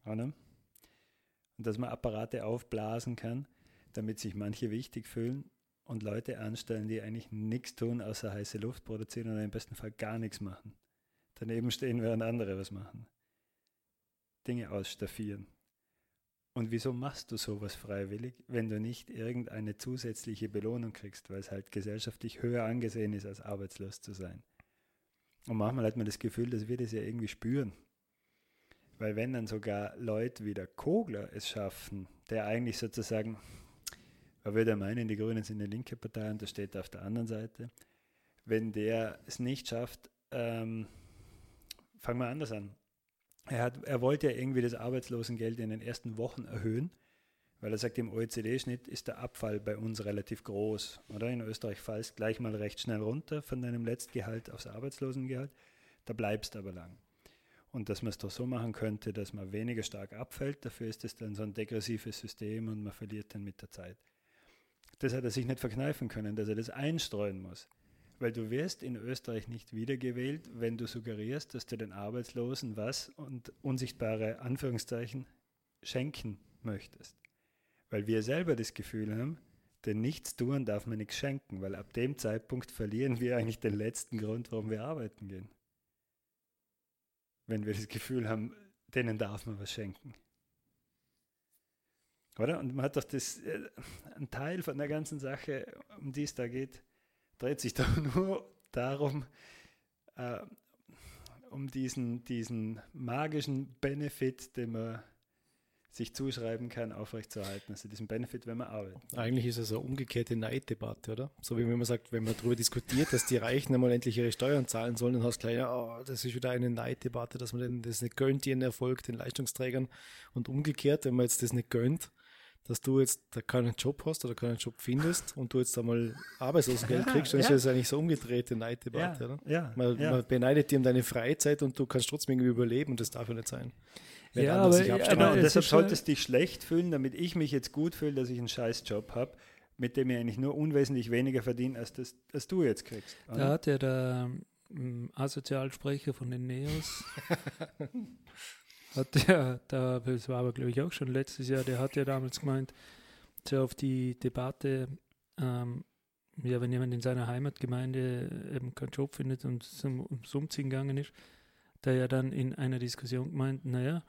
S6: Oder? Und dass man Apparate aufblasen kann, damit sich manche wichtig fühlen und Leute anstellen, die eigentlich nichts tun, außer heiße Luft produzieren oder im besten Fall gar nichts machen. Daneben stehen, während andere was machen. Dinge ausstaffieren. Und wieso machst du sowas freiwillig, wenn du nicht irgendeine zusätzliche Belohnung kriegst, weil es halt gesellschaftlich höher angesehen ist, als arbeitslos zu sein? Und manchmal hat man das Gefühl, dass wir das ja irgendwie spüren. Weil wenn dann sogar Leute wie der Kogler es schaffen, der eigentlich sozusagen man würde meinen, die Grünen sind eine linke Partei und das steht auf der anderen Seite. Wenn der es nicht schafft, ähm, fangen wir anders an. Er, hat, er wollte ja irgendwie das Arbeitslosengeld in den ersten Wochen erhöhen, weil er sagt, im OECD-Schnitt ist der Abfall bei uns relativ groß. Oder in Österreich fallst gleich mal recht schnell runter von deinem Letztgehalt aufs Arbeitslosengehalt, da bleibst aber lang. Und dass man es doch so machen könnte, dass man weniger stark abfällt, dafür ist es dann so ein degressives System und man verliert dann mit der Zeit das hat er sich nicht verkneifen können, dass er das einstreuen muss. Weil du wirst in Österreich nicht wiedergewählt, wenn du suggerierst, dass du den Arbeitslosen was und unsichtbare Anführungszeichen schenken möchtest. Weil wir selber das Gefühl haben, denn nichts tun darf man nichts schenken, weil ab dem Zeitpunkt verlieren wir eigentlich den letzten Grund, warum wir arbeiten gehen. Wenn wir das Gefühl haben, denen darf man was schenken. Oder? Und man hat doch das, äh, ein Teil von der ganzen Sache, um die es da geht, dreht sich doch nur darum, äh, um diesen, diesen magischen Benefit, den man sich zuschreiben kann, aufrechtzuerhalten. Also diesen Benefit, wenn man arbeitet.
S3: Eigentlich ist es eine umgekehrte Neiddebatte, oder? So wie wenn man sagt, wenn man darüber diskutiert, dass die Reichen einmal endlich ihre Steuern zahlen sollen, dann hast du gleich, oh, das ist wieder eine Neiddebatte, dass man das nicht gönnt, ihren Erfolg den Leistungsträgern. Und umgekehrt, wenn man jetzt das nicht gönnt, dass du jetzt da keinen Job hast oder keinen Job findest und du jetzt einmal Arbeitslosengeld kriegst, dann ja. ist das eigentlich so umgedrehte Neiddebatte. Ja, oder? Ja, man, man, beneidet dir um deine Freizeit und du kannst trotzdem irgendwie überleben und das darf ja nicht sein.
S6: ja, aber, genau, und deshalb solltest du dich schlecht fühlen, damit ich mich jetzt gut fühle, dass ich einen scheiß Job habe, mit dem ich eigentlich nur unwesentlich weniger verdiene, als, das, als du jetzt kriegst.
S5: Oder? Da hat ja der ähm, Asozialsprecher von den Neos hat der, der, das war aber glaube ich auch schon letztes Jahr, der hat ja damals gemeint, so auf die Debatte, ähm, ja, wenn jemand in seiner Heimatgemeinde eben keinen Job findet und zum, ums Umziehen gegangen ist, der ja dann in einer Diskussion gemeint, naja,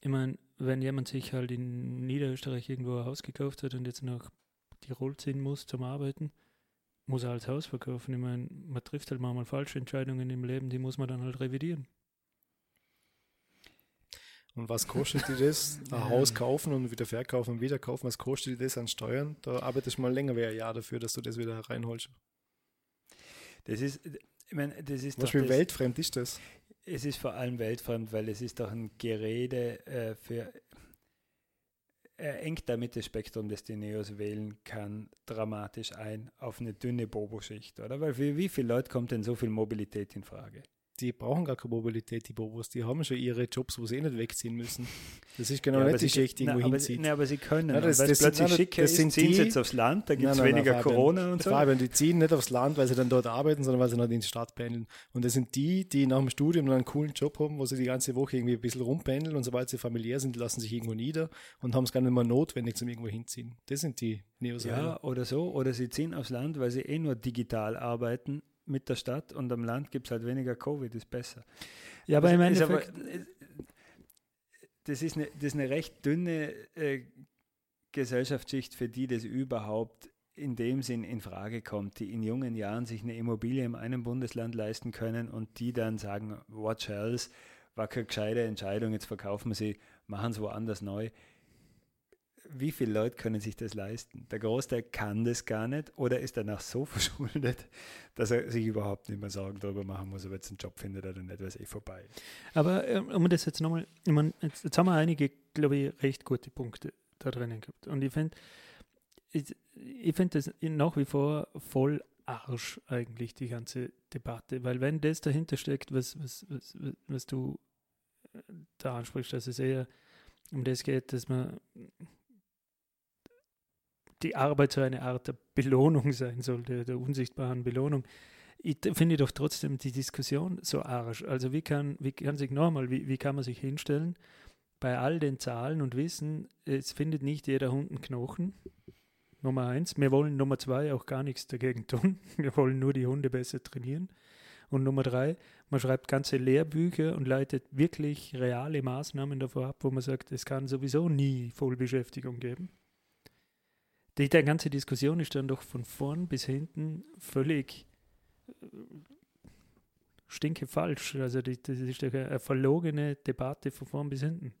S5: ich meine, wenn jemand sich halt in Niederösterreich irgendwo ein Haus gekauft hat und jetzt nach Tirol ziehen muss zum Arbeiten, muss er halt das Haus verkaufen. Ich meine, man trifft halt manchmal falsche Entscheidungen im Leben, die muss man dann halt revidieren.
S3: Und was kostet dir das? Ein Haus kaufen und wieder verkaufen und wieder kaufen, was kostet dir das an Steuern? Da arbeitest du mal länger wie ein Jahr dafür, dass du das wieder reinholst.
S6: Das ist, ich meine, das ist
S3: Was für weltfremd ist das?
S6: Es ist vor allem weltfremd, weil es ist doch ein Gerede äh, für er engt damit das Spektrum, das die Neos wählen kann, dramatisch ein auf eine dünne Bobo-Schicht, oder? Weil für wie viele Leute kommt denn so viel Mobilität in Frage?
S3: Die brauchen gar keine Mobilität, die Bobos. Die haben schon ihre Jobs, wo sie eh nicht wegziehen müssen. Das ist genau ja, nicht die Schicht, die irgendwo hinzieht.
S6: Nein, aber sie können. Ja, das, weil es plötzlich nein, schick ist, ziehen sie jetzt aufs Land, da gibt es weniger nein, Corona und so.
S3: Fabian, die ziehen nicht aufs Land, weil sie dann dort arbeiten, sondern weil sie dann in die Stadt pendeln. Und das sind die, die nach dem Studium dann einen coolen Job haben, wo sie die ganze Woche irgendwie ein bisschen rumpendeln und sobald sie familiär sind, lassen sich irgendwo nieder und haben es gar nicht mehr notwendig zum irgendwo hinziehen. Das sind die Neos.
S6: Ja, oder so. Oder sie ziehen aufs Land, weil sie eh nur digital arbeiten mit der Stadt und am Land gibt es halt weniger Covid, ist besser. Ja, aber, aber im Endeffekt. das, ist eine, das ist eine recht dünne äh, Gesellschaftsschicht, für die das überhaupt in dem Sinn in Frage kommt, die in jungen Jahren sich eine Immobilie in einem Bundesland leisten können und die dann sagen, watch else, war keine gescheite Entscheidung, jetzt verkaufen wir sie, machen es woanders neu wie viele Leute können sich das leisten? Der Großteil kann das gar nicht oder ist danach so verschuldet, dass er sich überhaupt nicht mehr Sorgen darüber machen muss, ob er jetzt einen Job findet oder nicht, weil es eh vorbei ist.
S5: Aber ähm, um das jetzt nochmal, ich mein, jetzt, jetzt, haben wir einige, glaube ich, recht gute Punkte da drinnen gehabt. Und ich finde, ich, ich finde das nach wie vor voll Arsch eigentlich, die ganze Debatte. Weil wenn das dahinter steckt, was, was, was, was du äh, da ansprichst, dass es eher um das geht, dass man die Arbeit so eine Art der Belohnung sein sollte, der unsichtbaren Belohnung. Ich finde doch trotzdem die Diskussion so arsch. Also wie kann, wie kann sich nochmal, wie, wie kann man sich hinstellen bei all den Zahlen und wissen, es findet nicht jeder Hund einen Knochen. Nummer eins. Wir wollen Nummer zwei auch gar nichts dagegen tun. Wir wollen nur die Hunde besser trainieren. Und Nummer drei, man schreibt ganze Lehrbücher und leitet wirklich reale Maßnahmen davor ab, wo man sagt, es kann sowieso nie Vollbeschäftigung geben. Die, die ganze Diskussion ist dann doch von vorn bis hinten völlig äh, stinke falsch. Also das ist eine verlogene Debatte von vorn bis hinten.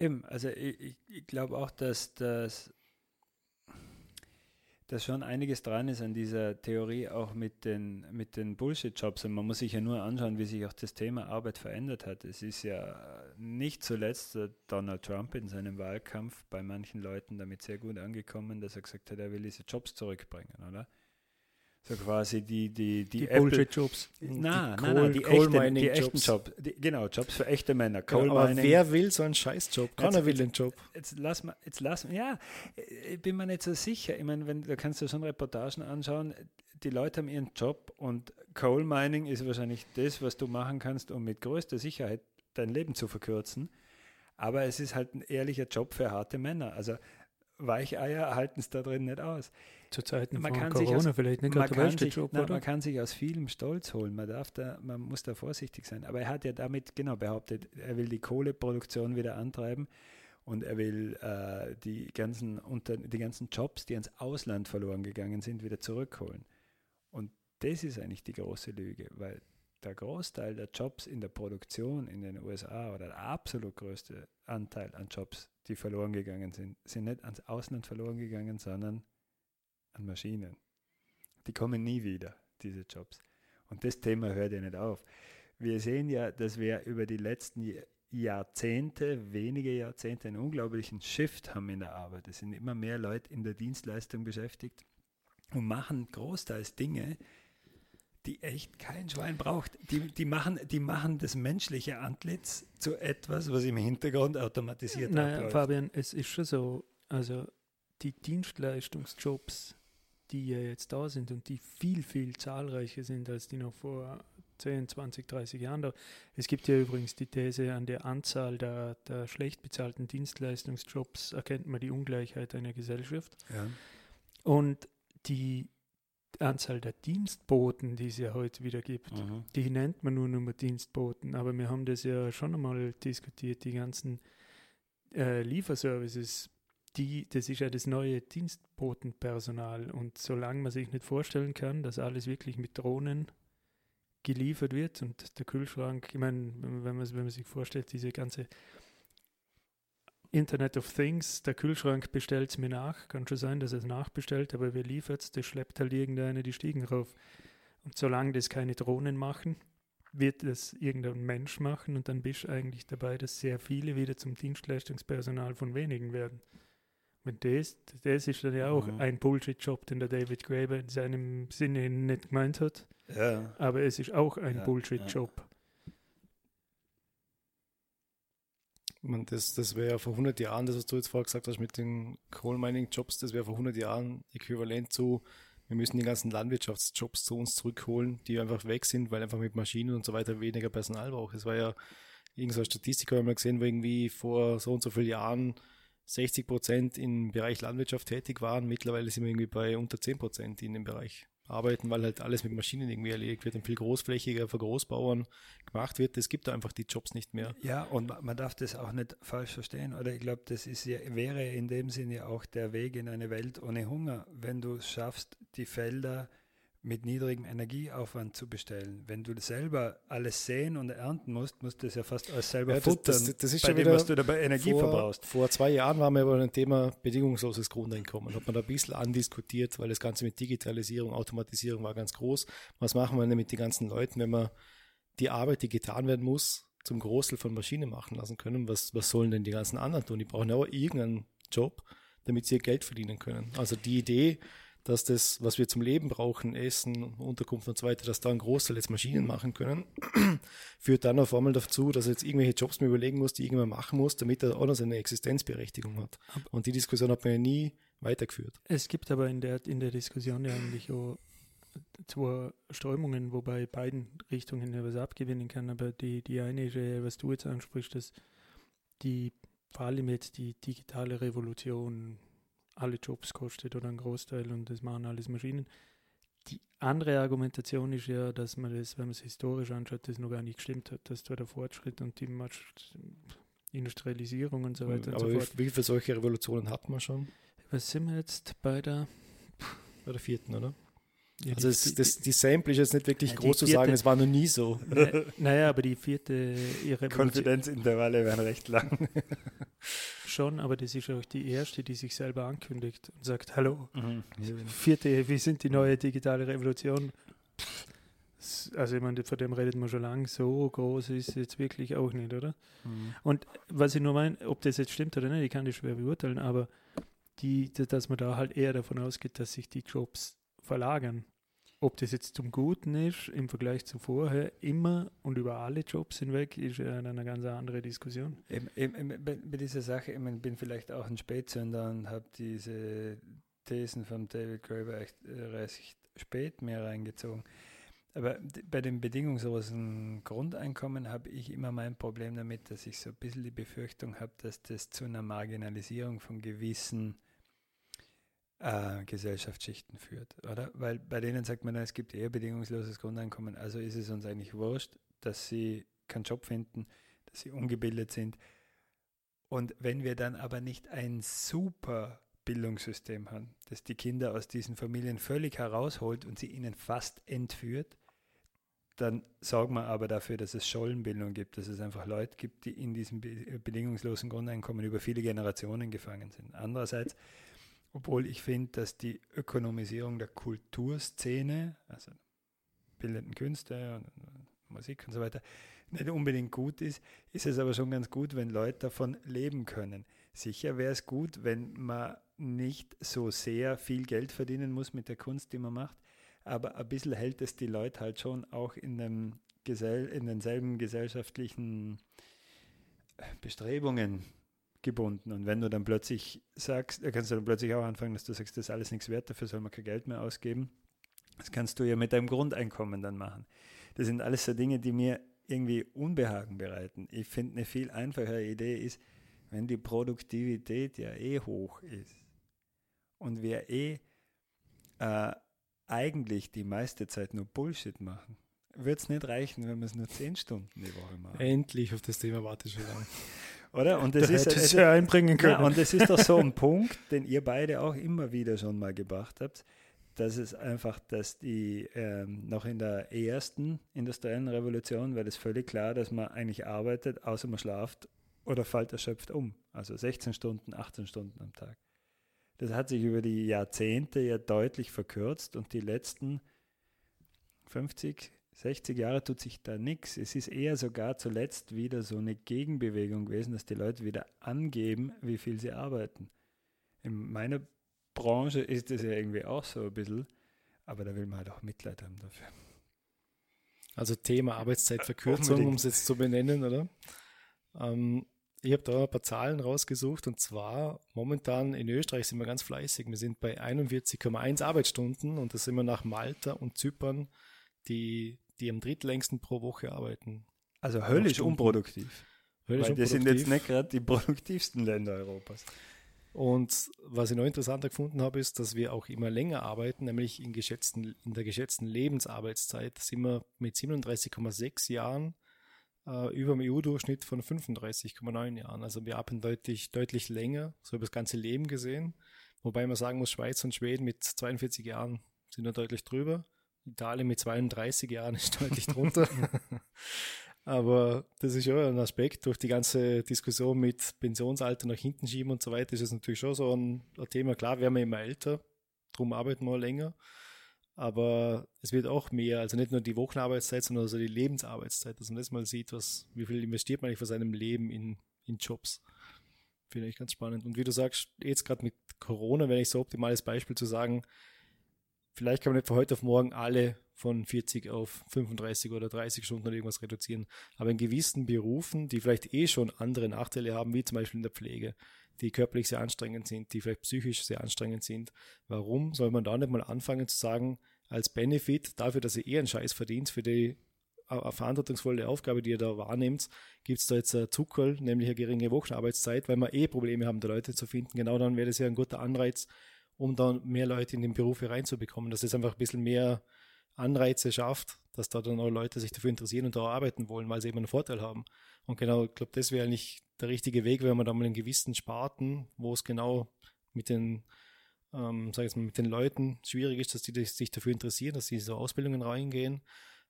S6: Eben, also ich, ich glaube auch, dass das dass schon einiges dran ist an dieser Theorie auch mit den, mit den Bullshit-Jobs. Und man muss sich ja nur anschauen, wie sich auch das Thema Arbeit verändert hat. Es ist ja nicht zuletzt Donald Trump in seinem Wahlkampf bei manchen Leuten damit sehr gut angekommen, dass er gesagt hat, er will diese Jobs zurückbringen, oder? So quasi die, die, die,
S5: Die Bullshit-Jobs.
S6: Nein,
S3: Die
S6: nein, nein, die
S3: Coal
S6: echten, die echten
S3: Jobs.
S6: Jobs. Die, genau, Jobs für echte Männer. Coal
S3: Genau, aber
S6: Mining.
S3: wer will so einen Scheißjob? Keiner
S6: Jetzt-
S3: will den Job.
S6: Jetzt lass mal, jetzt lass mal, ja, ich bin mir nicht so sicher. Ich meine, wenn, da kannst du schon Reportagen anschauen, die Leute haben ihren Job und Coal Mining ist wahrscheinlich das, was du machen kannst, um mit größter Sicherheit dein Leben zu verkürzen. Aber es ist halt ein ehrlicher Job für harte Männer. Also Weicheier halten es da drin nicht aus.
S5: Zu Zeiten
S6: Man
S5: von
S6: kann sich
S5: Corona
S6: aus-
S5: vielleicht nicht
S6: Man
S5: der
S6: kann, sich,
S5: Job,
S6: nein, man kann sich aus vielem Stolz holen. Man, darf da, man muss da vorsichtig sein. Aber er hat ja damit genau behauptet, er will die Kohleproduktion wieder antreiben und er will äh, die, ganzen unter, die ganzen Jobs, die ans Ausland verloren gegangen sind, wieder zurückholen. Und das ist eigentlich die große Lüge, weil der Großteil der Jobs in der Produktion in den USA oder der absolut größte Anteil an Jobs, die verloren gegangen sind, sind nicht ans Ausland verloren gegangen, sondern an Maschinen. Die kommen nie wieder, diese Jobs. Und das Thema hört ja nicht auf. Wir sehen ja, dass wir über die letzten Jahrzehnte, wenige Jahrzehnte, einen unglaublichen Shift haben in der Arbeit. Es sind immer mehr Leute in der Dienstleistung beschäftigt und machen großteils Dinge, die echt kein Schwein braucht. Die, die, machen, die machen das menschliche Antlitz zu etwas, was im Hintergrund automatisiert
S5: Naja,
S6: abläuft.
S5: Fabian, es ist schon so, also die Dienstleistungsjobs, die ja jetzt da sind und die viel, viel zahlreicher sind, als die noch vor 10, 20, 30 Jahren da. Es gibt ja übrigens die These, an der Anzahl der, der schlecht bezahlten Dienstleistungsjobs erkennt man die Ungleichheit einer Gesellschaft.
S6: Ja.
S5: Und die Anzahl der Dienstboten, die es ja heute wieder gibt,
S6: Mhm.
S5: die nennt man nur nur Dienstboten, aber wir haben das ja schon einmal diskutiert, die ganzen äh, Lieferservices, die, das ist ja das neue Dienstbotenpersonal und solange man sich nicht vorstellen kann, dass alles wirklich mit Drohnen geliefert wird und der Kühlschrank, ich meine, wenn man, wenn man sich vorstellt, diese ganze Internet of Things, der Kühlschrank bestellt es mir nach, kann schon sein, dass er es nachbestellt, aber wer liefert es, das schleppt halt irgendeiner die Stiegen rauf. Und solange das keine Drohnen machen, wird das irgendein Mensch machen und dann bist du eigentlich dabei, dass sehr viele wieder zum Dienstleistungspersonal von wenigen werden. Das, das ist dann ja auch
S6: Mhm.
S5: ein Bullshit-Job, den der David Graeber in seinem Sinne nicht gemeint hat,
S6: Ja.
S5: aber es ist auch ein
S6: Ja,
S5: Bullshit-Job.
S3: Meine, das, das wäre ja vor 100 Jahren, das, was du jetzt vorher gesagt hast mit den Coal Mining Jobs, das wäre vor 100 Jahren äquivalent zu, wir müssen die ganzen Landwirtschaftsjobs zu uns zurückholen, die einfach weg sind, weil einfach mit Maschinen und so weiter weniger Personal braucht. Es war ja irgendeine Statistik, habe ich mal gesehen, wo irgendwie vor so und so vielen Jahren 60 Prozent im Bereich Landwirtschaft tätig waren. Mittlerweile sind wir irgendwie bei unter 10 Prozent, die in dem Bereich arbeiten, weil halt alles mit Maschinen irgendwie erledigt wird und viel großflächiger für Großbauern gemacht wird. Es gibt da einfach die Jobs nicht mehr.
S6: Ja, und ma- man darf das auch nicht falsch verstehen. Oder ich glaube, das ist ja, wäre in dem Sinne auch der Weg in eine Welt ohne Hunger, wenn du es schaffst, die Felder mit niedrigem Energieaufwand zu bestellen. Wenn du selber alles säen und ernten musst, musst du es ja fast alles selber
S3: Ja, das-
S6: futtern,
S3: das- das ist
S6: bei
S3: schon
S6: dem,
S3: wieder
S6: was du dabei Energie
S3: vor,
S6: verbrauchst.
S3: Vor zwei Jahren waren wir über ein Thema bedingungsloses Grundeinkommen. Hat man da ein bisschen andiskutiert, weil das Ganze mit Digitalisierung, Automatisierung war ganz groß. Was machen wir denn mit den ganzen Leuten, wenn wir die Arbeit, die getan werden muss, zum Großteil von Maschinen machen lassen können? Was, was sollen denn die ganzen anderen tun? Die brauchen ja auch irgendeinen Job, damit sie ihr Geld verdienen können. Also die Idee, dass das, was wir zum Leben brauchen, Essen, Unterkunft und so weiter, dass da ein Großteil jetzt Maschinen machen können, führt dann auf einmal dazu, dass er jetzt irgendwelche Jobs mir überlegen muss, die irgendjemand machen muss, damit er auch noch seine Existenzberechtigung hat. Und die Diskussion hat man ja nie weitergeführt.
S5: Es gibt aber in der, in der Diskussion ja eigentlich auch zwei Strömungen, wobei beiden Richtungen ja was abgewinnen kann. Aber die, die eine ist ja, was du jetzt ansprichst, dass die vor allem jetzt die digitale Revolution alle Jobs kostet oder einen Großteil und das machen alles Maschinen. Die andere Argumentation ist ja, dass man das, wenn man es historisch anschaut, das noch gar nicht gestimmt hat, dass da der Fortschritt und die Industrialisierung und so weiter
S3: Aber
S5: und so
S3: wie,
S5: fort.
S3: wie viele solche Revolutionen hatten wir schon?
S5: Was sind wir jetzt bei der
S3: Bei der vierten, oder?
S5: Ja,
S3: Also
S5: die-
S3: es, das, die Sample ist jetzt nicht wirklich
S5: Ja,
S3: groß zu
S5: vierte-
S3: sagen, es war noch nie so.
S5: Na- Naja, aber die vierte ihre
S6: Konfidenzintervalle werden recht lang.
S5: schon, aber das ist auch die erste, die sich selber ankündigt und sagt, hallo,
S6: Mhm.
S5: vierte, wir sind die neue digitale Revolution. Also ich meine, von dem redet man schon lange, so groß ist es jetzt wirklich auch nicht, oder?
S6: Mhm.
S5: Und was ich nur meine, ob das jetzt stimmt oder nicht, ich kann das schwer beurteilen, aber die, dass man da halt eher davon ausgeht, dass sich die Jobs verlagern. Ob das jetzt zum Guten ist im Vergleich zu vorher, immer und über alle Jobs hinweg, ist ja eine ganz andere Diskussion.
S6: Eben, eben, bei, dieser Sache, ich mein, bin vielleicht auch ein Spätsünder und habe diese Thesen von David Graeber echt äh, recht spät mehr reingezogen. Aber bei dem bedingungslosen Grundeinkommen habe ich immer mein Problem damit, dass ich so ein bisschen die Befürchtung habe, dass das zu einer Marginalisierung von gewissen äh, Gesellschaftsschichten führt, oder? Weil bei denen sagt man, es gibt eher bedingungsloses Grundeinkommen, also ist es uns eigentlich wurscht, dass sie keinen Job finden, dass sie ungebildet sind. Und wenn wir dann aber nicht ein super Bildungssystem haben, das die Kinder aus diesen Familien völlig herausholt und sie ihnen fast entführt, dann sorgen wir aber dafür, dass es Schollenbildung gibt, dass es einfach Leute gibt, die in diesem bedingungslosen Grundeinkommen über viele Generationen gefangen sind. Andererseits obwohl ich finde, dass die Ökonomisierung der Kulturszene, also bildenden Künste und Musik und so weiter, nicht unbedingt gut ist, ist es aber schon ganz gut, wenn Leute davon leben können. Sicher wäre es gut, wenn man nicht so sehr viel Geld verdienen muss mit der Kunst, die man macht, aber ein bisschen hält es die Leute halt schon auch in, dem Gesell in denselben gesellschaftlichen Bestrebungen gebunden. Und wenn du dann plötzlich sagst, kannst du dann plötzlich auch anfangen, dass du sagst, das ist alles nichts wert, dafür soll man kein Geld mehr ausgeben. Das kannst du ja mit deinem Grundeinkommen dann machen. Das sind alles so Dinge, die mir irgendwie Unbehagen bereiten. Ich finde, eine viel einfachere Idee ist, wenn die Produktivität ja eh hoch ist und wir eh äh, eigentlich die meiste Zeit nur Bullshit machen, wird es nicht reichen, wenn wir es nur zehn Stunden die Woche machen.
S3: Endlich auf das Thema warte ich schon lange.
S6: Oder? Und das, ist, es,
S5: ja einbringen können.
S6: Ja, und das ist doch so ein Punkt, den ihr beide auch immer wieder schon mal gebracht habt, dass es einfach, dass die ähm, noch in der ersten industriellen Revolution war das völlig klar, dass man eigentlich arbeitet, außer man schlaft oder fällt erschöpft um. Also 16 Stunden, 18 Stunden am Tag. Das hat sich über die Jahrzehnte ja deutlich verkürzt und die letzten 50, 60 Jahre tut sich da nichts. Es ist eher sogar zuletzt wieder so eine Gegenbewegung gewesen, dass die Leute wieder angeben, wie viel sie arbeiten. In meiner Branche ist es ja irgendwie auch so ein bisschen, aber da will man halt auch Mitleid haben dafür.
S3: Also Thema Arbeitszeitverkürzung, um es jetzt zu benennen, oder? Ähm, ich habe da ein paar Zahlen rausgesucht und zwar momentan in Österreich sind wir ganz fleißig. Wir sind bei 41,1 Arbeitsstunden und das sind wir nach Malta und Zypern die die am drittlängsten pro Woche arbeiten.
S6: Also höllisch unproduktiv. Höllisch Weil das sind jetzt nicht gerade die produktivsten Länder Europas.
S3: Und was ich noch interessanter gefunden habe, ist, dass wir auch immer länger arbeiten, nämlich in, geschätzten, in der geschätzten Lebensarbeitszeit sind wir mit 37,6 Jahren äh, über dem EU-Durchschnitt von 35,9 Jahren. Also wir arbeiten deutlich, deutlich länger, so über das ganze Leben gesehen. Wobei man sagen muss, Schweiz und Schweden mit 42 Jahren sind da deutlich drüber. Italien mit 32 Jahren ist deutlich drunter. Aber das ist ja ein Aspekt. Durch die ganze Diskussion mit Pensionsalter nach hinten schieben und so weiter ist es natürlich schon so ein, ein Thema. Klar, werden wir immer älter, darum arbeiten wir länger. Aber es wird auch mehr, also nicht nur die Wochenarbeitszeit, sondern also die Lebensarbeitszeit, dass man das mal sieht, was, wie viel investiert man eigentlich für seinem Leben in, in Jobs. Finde ich ganz spannend. Und wie du sagst, jetzt gerade mit Corona wäre ich so optimales Beispiel zu sagen, Vielleicht kann man nicht von heute auf morgen alle von 40 auf 35 oder 30 Stunden oder irgendwas reduzieren. Aber in gewissen Berufen, die vielleicht eh schon andere Nachteile haben, wie zum Beispiel in der Pflege, die körperlich sehr anstrengend sind, die vielleicht psychisch sehr anstrengend sind, warum soll man da nicht mal anfangen zu sagen, als Benefit dafür, dass ihr eh einen Scheiß verdient, für die äh, verantwortungsvolle Aufgabe, die ihr da wahrnehmt, gibt es da jetzt ein Zuckerl, nämlich eine geringe Wochenarbeitszeit, weil wir eh Probleme haben, da Leute zu finden. Genau dann wäre das ja ein guter Anreiz, um dann mehr Leute in den Beruf reinzubekommen, dass es einfach ein bisschen mehr Anreize schafft, dass da dann auch Leute sich dafür interessieren und da arbeiten wollen, weil sie eben einen Vorteil haben. Und genau, ich glaube, das wäre eigentlich der richtige Weg, wenn man da mal in gewissen Sparten, wo es genau mit den, ähm, sag ich mal, mit den Leuten schwierig ist, dass die sich dafür interessieren, dass sie so Ausbildungen reingehen,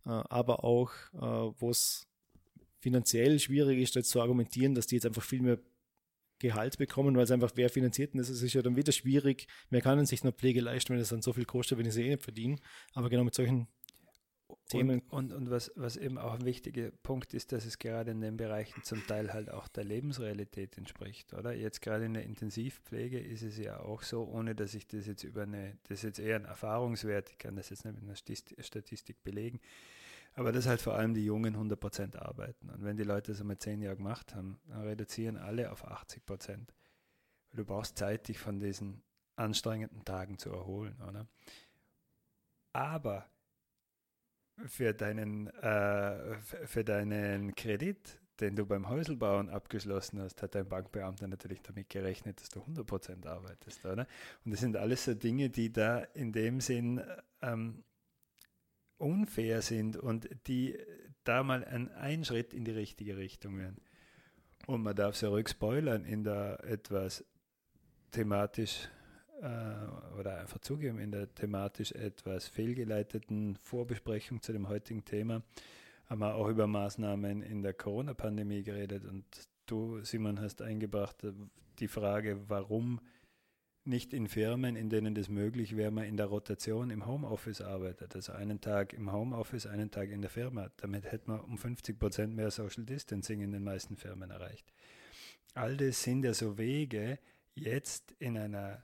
S3: äh, aber auch, äh, wo es finanziell schwierig ist, jetzt zu argumentieren, dass die jetzt einfach viel mehr Gehalt bekommen, weil es einfach wer finanziert. Und das ist ja dann wieder schwierig. Wer kann sich noch Pflege leisten, wenn es dann so viel kostet, wenn ich sie eh nicht verdiene. Aber genau mit solchen Themen.
S6: Und, und, und was, was eben auch ein wichtiger Punkt ist, dass es gerade in den Bereichen zum Teil halt auch der Lebensrealität entspricht, oder? Jetzt gerade in der Intensivpflege ist es ja auch so, ohne dass ich das jetzt über eine, das ist jetzt eher ein Erfahrungswert, ich kann das jetzt nicht mit einer Statistik belegen, aber dass halt vor allem die Jungen 100% arbeiten. Und wenn die Leute das einmal zehn Jahre gemacht haben, dann reduzieren alle auf 80%. Du brauchst Zeit, dich von diesen anstrengenden Tagen zu erholen, oder? Aber für deinen, äh, für deinen Kredit, den du beim Häuselbauen abgeschlossen hast, hat dein Bankbeamter natürlich damit gerechnet, dass du 100% arbeitest, oder? Und das sind alles so Dinge, die da in dem Sinn ähm, unfair sind und die da mal ein, ein Schritt in die richtige Richtung wären. Und man darf so spoilern in der etwas thematisch äh, oder einfach zugeben, in der thematisch etwas fehlgeleiteten Vorbesprechung zu dem heutigen Thema haben wir auch über Maßnahmen in der Corona-Pandemie geredet und du, Simon, hast eingebracht äh, die Frage, warum nicht in Firmen, in denen das möglich wäre, man in der Rotation im Homeoffice arbeitet. Also einen Tag im Homeoffice, einen Tag in der Firma. Damit hätte man um 50 Prozent mehr Social Distancing in den meisten Firmen erreicht. All das sind ja so Wege, jetzt in einer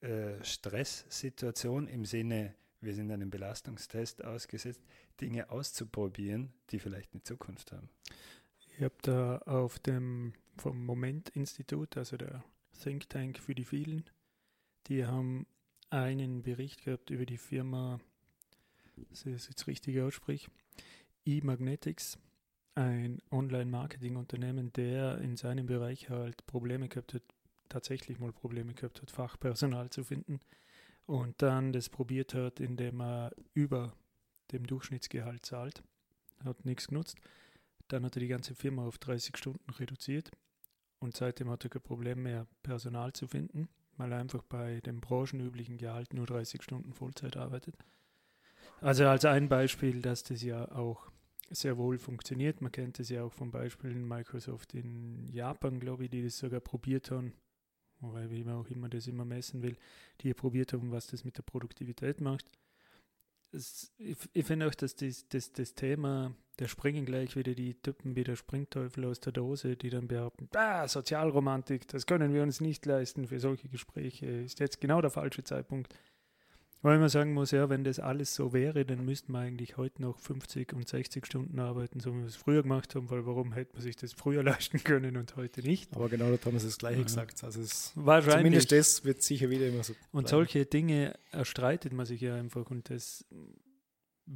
S6: äh, Stresssituation im Sinne, wir sind einem Belastungstest ausgesetzt, Dinge auszuprobieren, die vielleicht eine Zukunft haben.
S5: Ich habe da auf dem vom Moment-Institut, also der Think Tank für die vielen, die haben einen Bericht gehabt über die Firma, das jetzt richtig ausspricht, E-Magnetics, ein Online-Marketing-Unternehmen, der in seinem Bereich halt Probleme gehabt hat, tatsächlich mal Probleme gehabt hat, Fachpersonal zu finden und dann das probiert hat, indem er über dem Durchschnittsgehalt zahlt. Hat nichts genutzt. Dann hat er die ganze Firma auf 30 Stunden reduziert und seitdem hat er kein Problem mehr, Personal zu finden, weil er einfach bei dem branchenüblichen Gehalt nur 30 Stunden Vollzeit arbeitet. Also als ein Beispiel, dass das ja auch sehr wohl funktioniert. Man kennt es ja auch vom Beispiel in Microsoft in Japan, glaube ich, die das sogar probiert haben, wobei wie man auch immer das immer messen will, die probiert haben, was das mit der Produktivität macht. Es, ich, ich finde auch, dass das, das, das Thema, da springen gleich wieder die Typen wie der Springteufel aus der Dose, die dann behaupten, ah, Sozialromantik, das können wir uns nicht leisten für solche Gespräche, ist jetzt genau der falsche Zeitpunkt. Weil man sagen muss, ja, wenn das alles so wäre, dann müssten wir eigentlich heute noch 50 und 60 Stunden arbeiten, so wie wir es früher gemacht haben, weil warum hätte man sich das früher leisten können und heute nicht?
S3: Aber genau da haben sie das Gleiche ja. gesagt. Also es
S5: Wahrscheinlich.
S3: Zumindest das wird sicher wieder immer so.
S5: Und solche Dinge erstreitet man sich ja einfach und das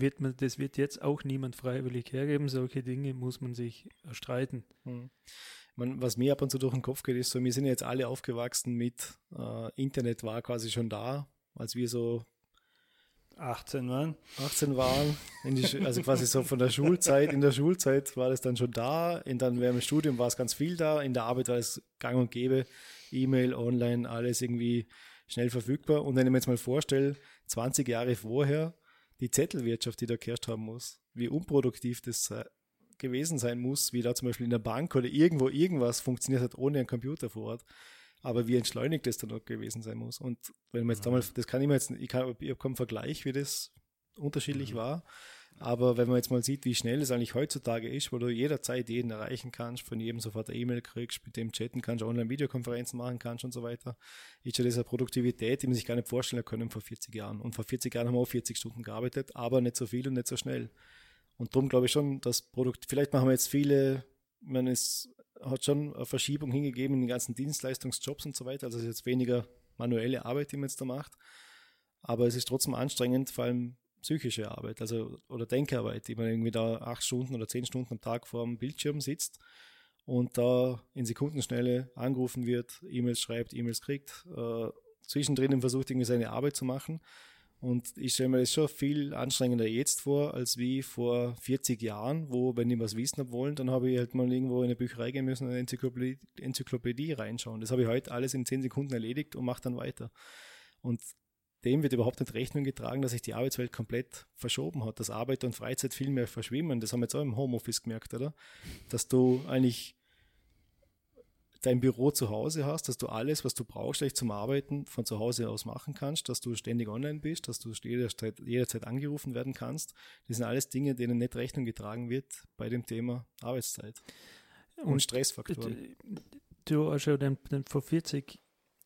S5: wird man, das wird jetzt auch niemand freiwillig hergeben. Solche Dinge muss man sich erstreiten.
S3: Hm. Man, was mir ab und zu durch den Kopf geht, ist so, wir sind jetzt alle aufgewachsen mit äh, Internet war quasi schon da, als wir so
S6: 18 waren.
S3: 18 waren, die, also quasi so von der Schulzeit, in der Schulzeit war das dann schon da, in dann während dem Studium war es ganz viel da, in der Arbeit war es gang und gäbe, E-Mail, online, alles irgendwie schnell verfügbar. Und wenn ich mir jetzt mal vorstelle, 20 Jahre vorher, die Zettelwirtschaft, die da geherrscht haben muss, wie unproduktiv das gewesen sein muss, wie da zum Beispiel in der Bank oder irgendwo irgendwas funktioniert hat ohne einen Computer vor Ort aber wie entschleunigt das dann auch gewesen sein muss. Und wenn man jetzt damals, das kann ich mir jetzt, ich, kann, ich habe keinen Vergleich, wie das unterschiedlich mhm. war, aber wenn man jetzt mal sieht, wie schnell es eigentlich heutzutage ist, wo du jederzeit jeden erreichen kannst, von jedem sofort eine E-Mail kriegst, mit dem chatten kannst, Online-Videokonferenzen machen kannst und so weiter, ist ja diese Produktivität, die man sich gar nicht vorstellen können vor 40 Jahren. Und vor 40 Jahren haben wir auch 40 Stunden gearbeitet, aber nicht so viel und nicht so schnell. Und darum glaube ich schon, dass Produkt, vielleicht machen wir jetzt viele, man ist hat schon eine Verschiebung hingegeben in den ganzen Dienstleistungsjobs und so weiter. Also es ist jetzt weniger manuelle Arbeit, die man jetzt da macht. Aber es ist trotzdem anstrengend, vor allem psychische Arbeit, also oder Denkarbeit, die man irgendwie da acht Stunden oder zehn Stunden am Tag vor dem Bildschirm sitzt und da in Sekundenschnelle angerufen wird, E-Mails schreibt, E-Mails kriegt, äh, zwischendrin versucht irgendwie seine Arbeit zu machen und ich stelle mir das schon viel anstrengender jetzt vor, als wie vor 40 Jahren, wo, wenn ich was wissen wollen, dann habe ich halt mal irgendwo in eine Bücherei gehen müssen und eine Enzyklopädie, Enzyklopädie reinschauen. Das habe ich heute alles in 10 Sekunden erledigt und mache dann weiter. Und dem wird überhaupt nicht Rechnung getragen, dass sich die Arbeitswelt komplett verschoben hat, dass Arbeit und Freizeit viel mehr verschwimmen. Das haben wir jetzt auch im Homeoffice gemerkt, oder? Dass du eigentlich dein Büro zu Hause hast, dass du alles, was du brauchst, eigentlich zum Arbeiten von zu Hause aus machen kannst, dass du ständig online bist, dass du jederzeit, jederzeit angerufen werden kannst. Das sind alles Dinge, denen nicht Rechnung getragen wird bei dem Thema Arbeitszeit und, und Stressfaktoren.
S5: Du hast ja den, den vor 40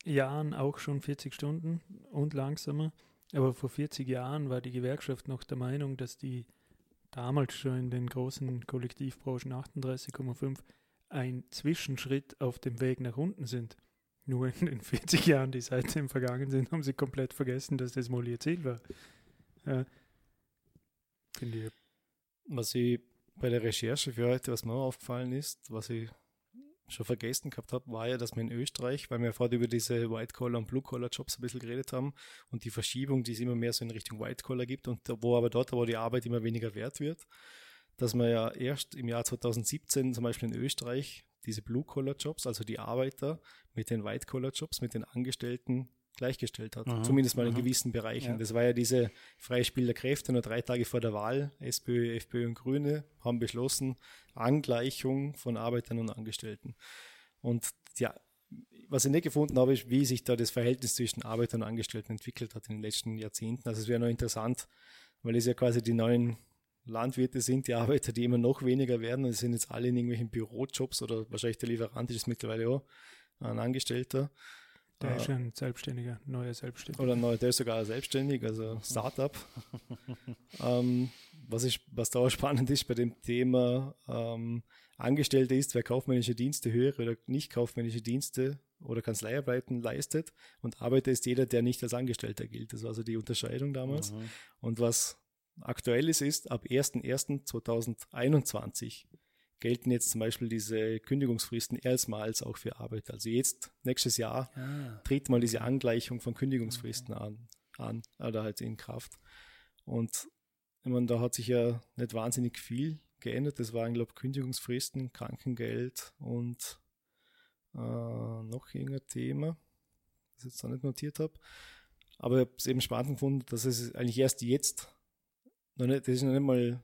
S5: Jahren auch schon 40 Stunden und langsamer, aber vor 40 Jahren war die Gewerkschaft noch der Meinung, dass die damals schon in den großen Kollektivbranchen 38,5 ein Zwischenschritt auf dem Weg nach unten sind. Nur in den 40 Jahren, die seitdem vergangen sind, haben sie komplett vergessen, dass das mal ihr Ziel war. Ja.
S3: Was ich bei der Recherche für heute, was mir aufgefallen ist, was ich schon vergessen gehabt habe, war ja, dass man in Österreich, weil wir vorher über diese White-Collar- und Blue-Collar-Jobs ein bisschen geredet haben und die Verschiebung, die es immer mehr so in Richtung White-Collar gibt und wo aber dort, wo die Arbeit immer weniger wert wird, dass man ja erst im Jahr 2017 zum Beispiel in Österreich diese Blue-Collar-Jobs, also die Arbeiter mit den White-Collar-Jobs, mit den Angestellten gleichgestellt hat. Aha, Zumindest mal in gewissen Bereichen. Ja. Das war ja diese Freispiel der Kräfte nur drei Tage vor der Wahl. SPÖ, FPÖ und Grüne haben beschlossen, Angleichung von Arbeitern und Angestellten. Und ja, was ich nicht gefunden habe, ist, wie sich da das Verhältnis zwischen Arbeitern und Angestellten entwickelt hat in den letzten Jahrzehnten. Also es wäre noch interessant, weil es ja quasi die neuen Landwirte sind, die Arbeiter, die immer noch weniger werden und sind jetzt alle in irgendwelchen Bürojobs oder wahrscheinlich der Lieferant ist mittlerweile auch ein Angestellter.
S5: Der ist ein Selbstständiger, neuer Selbstständiger.
S3: Oder neu, der ist sogar selbstständig, also Startup. ähm, was, ist, was da auch spannend ist bei dem Thema ähm, Angestellte ist, wer kaufmännische Dienste, höhere oder nicht kaufmännische Dienste oder Kanzleiarbeiten leistet und Arbeiter ist jeder, der nicht als Angestellter gilt. Das war also die Unterscheidung damals. Mhm. Und was aktuell ist, ist ab 1.1.2021 gelten jetzt zum Beispiel diese Kündigungsfristen erstmals auch für Arbeit. Also jetzt, nächstes Jahr, ah. tritt mal diese Angleichung von Kündigungsfristen okay. an, an, oder halt in Kraft. Und ich meine, da hat sich ja nicht wahnsinnig viel geändert. Das waren, glaube ich, Kündigungsfristen, Krankengeld und äh, noch irgendein Thema, das ich jetzt noch nicht notiert habe. Aber ich habe es eben spannend gefunden, dass es eigentlich erst jetzt, noch nicht, das ist noch nicht mal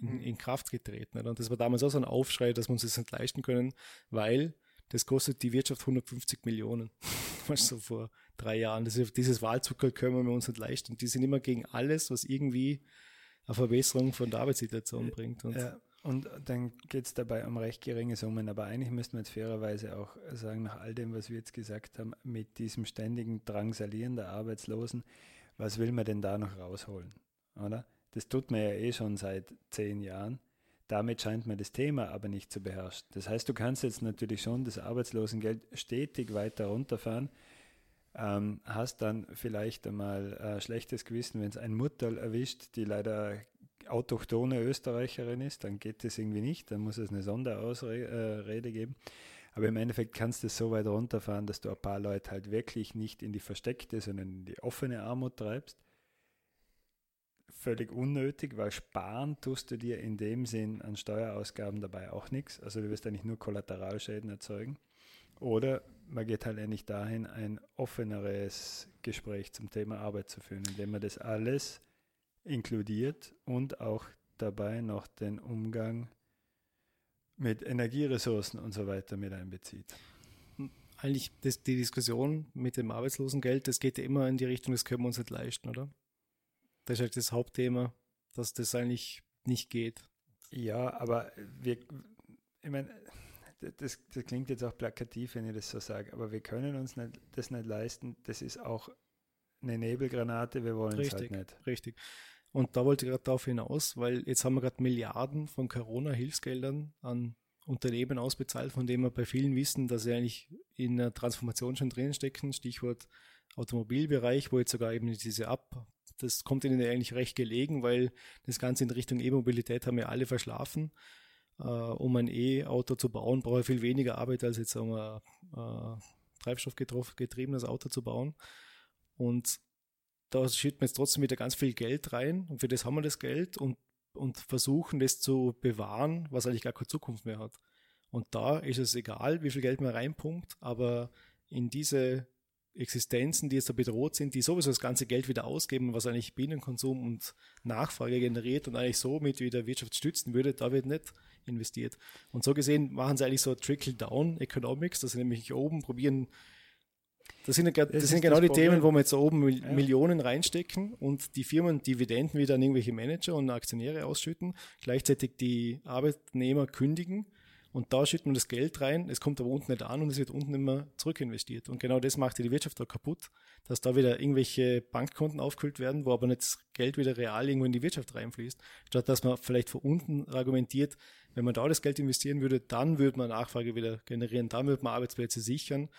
S3: in, in Kraft getreten. Und das war damals auch so ein Aufschrei, dass wir uns das nicht leisten können, weil das kostet die Wirtschaft 150 Millionen. Was so vor drei Jahren. Das ist, dieses Wahlzucker können wir uns nicht leisten. Und die sind immer gegen alles, was irgendwie eine Verbesserung von der Arbeitssituation bringt.
S6: Und, ja, und dann geht es dabei um recht geringe Summen. Aber eigentlich müssten wir jetzt fairerweise auch sagen, nach all dem, was wir jetzt gesagt haben, mit diesem ständigen Drangsalieren der Arbeitslosen, was will man denn da noch rausholen? Oder? Das tut man ja eh schon seit zehn Jahren. Damit scheint man das Thema aber nicht zu beherrschen. Das heißt, du kannst jetzt natürlich schon das Arbeitslosengeld stetig weiter runterfahren, ähm, hast dann vielleicht einmal äh, schlechtes Gewissen, wenn es ein Mutterl erwischt, die leider autochtone Österreicherin ist, dann geht das irgendwie nicht, dann muss es eine Sonderausrede äh, geben. Aber im Endeffekt kannst du es so weit runterfahren, dass du ein paar Leute halt wirklich nicht in die versteckte, sondern in die offene Armut treibst völlig unnötig, weil sparen tust du dir in dem Sinn an Steuerausgaben dabei auch nichts. Also du wirst eigentlich nur Kollateralschäden erzeugen. Oder man geht halt endlich dahin, ein offeneres Gespräch zum Thema Arbeit zu führen, indem man das alles inkludiert und auch dabei noch den Umgang mit Energieressourcen und so weiter mit einbezieht.
S3: Eigentlich das, die Diskussion mit dem Arbeitslosengeld, das geht ja immer in die Richtung, das können wir uns nicht leisten, oder? Das ist halt das Hauptthema, dass das eigentlich nicht geht.
S6: Ja, aber wir, ich meine, das, das klingt jetzt auch plakativ, wenn ich das so sage, aber wir können uns nicht, das nicht leisten. Das ist auch eine Nebelgranate, wir wollen es halt nicht.
S3: Richtig. Und da wollte ich gerade darauf hinaus, weil jetzt haben wir gerade Milliarden von Corona-Hilfsgeldern an Unternehmen ausbezahlt, von denen wir bei vielen wissen, dass sie eigentlich in der Transformation schon drin stecken. Stichwort Automobilbereich, wo jetzt sogar eben diese Ab das kommt ihnen eigentlich recht gelegen, weil das Ganze in Richtung E-Mobilität haben wir alle verschlafen. Uh, um ein E-Auto zu bauen, brauche ich viel weniger Arbeit als jetzt um ein uh, treibstoffgetriebenes Auto zu bauen. Und da schütten wir jetzt trotzdem wieder ganz viel Geld rein und für das haben wir das Geld und, und versuchen das zu bewahren, was eigentlich gar keine Zukunft mehr hat. Und da ist es egal, wie viel Geld man reinpumpt, aber in diese Existenzen, die jetzt da bedroht sind, die sowieso das ganze Geld wieder ausgeben, was eigentlich Binnenkonsum und Nachfrage generiert und eigentlich somit wieder Wirtschaft stützen würde, da wird nicht investiert. Und so gesehen machen sie eigentlich so Trickle-Down-Economics, dass sie nämlich oben probieren, das sind, das das sind genau das die Problem. Themen, wo wir jetzt oben ja. Millionen reinstecken und die Firmen Dividenden wieder an irgendwelche Manager und Aktionäre ausschütten, gleichzeitig die Arbeitnehmer kündigen und da schütten wir das Geld rein, es kommt aber unten nicht an und es wird unten immer zurückinvestiert. Und genau das macht die Wirtschaft auch kaputt, dass da wieder irgendwelche Bankkonten aufgefüllt werden, wo aber nicht das Geld wieder real irgendwo in die Wirtschaft reinfließt. Statt dass man vielleicht von unten argumentiert, wenn man da das Geld investieren würde, dann würde man Nachfrage wieder generieren, dann würde man Arbeitsplätze sichern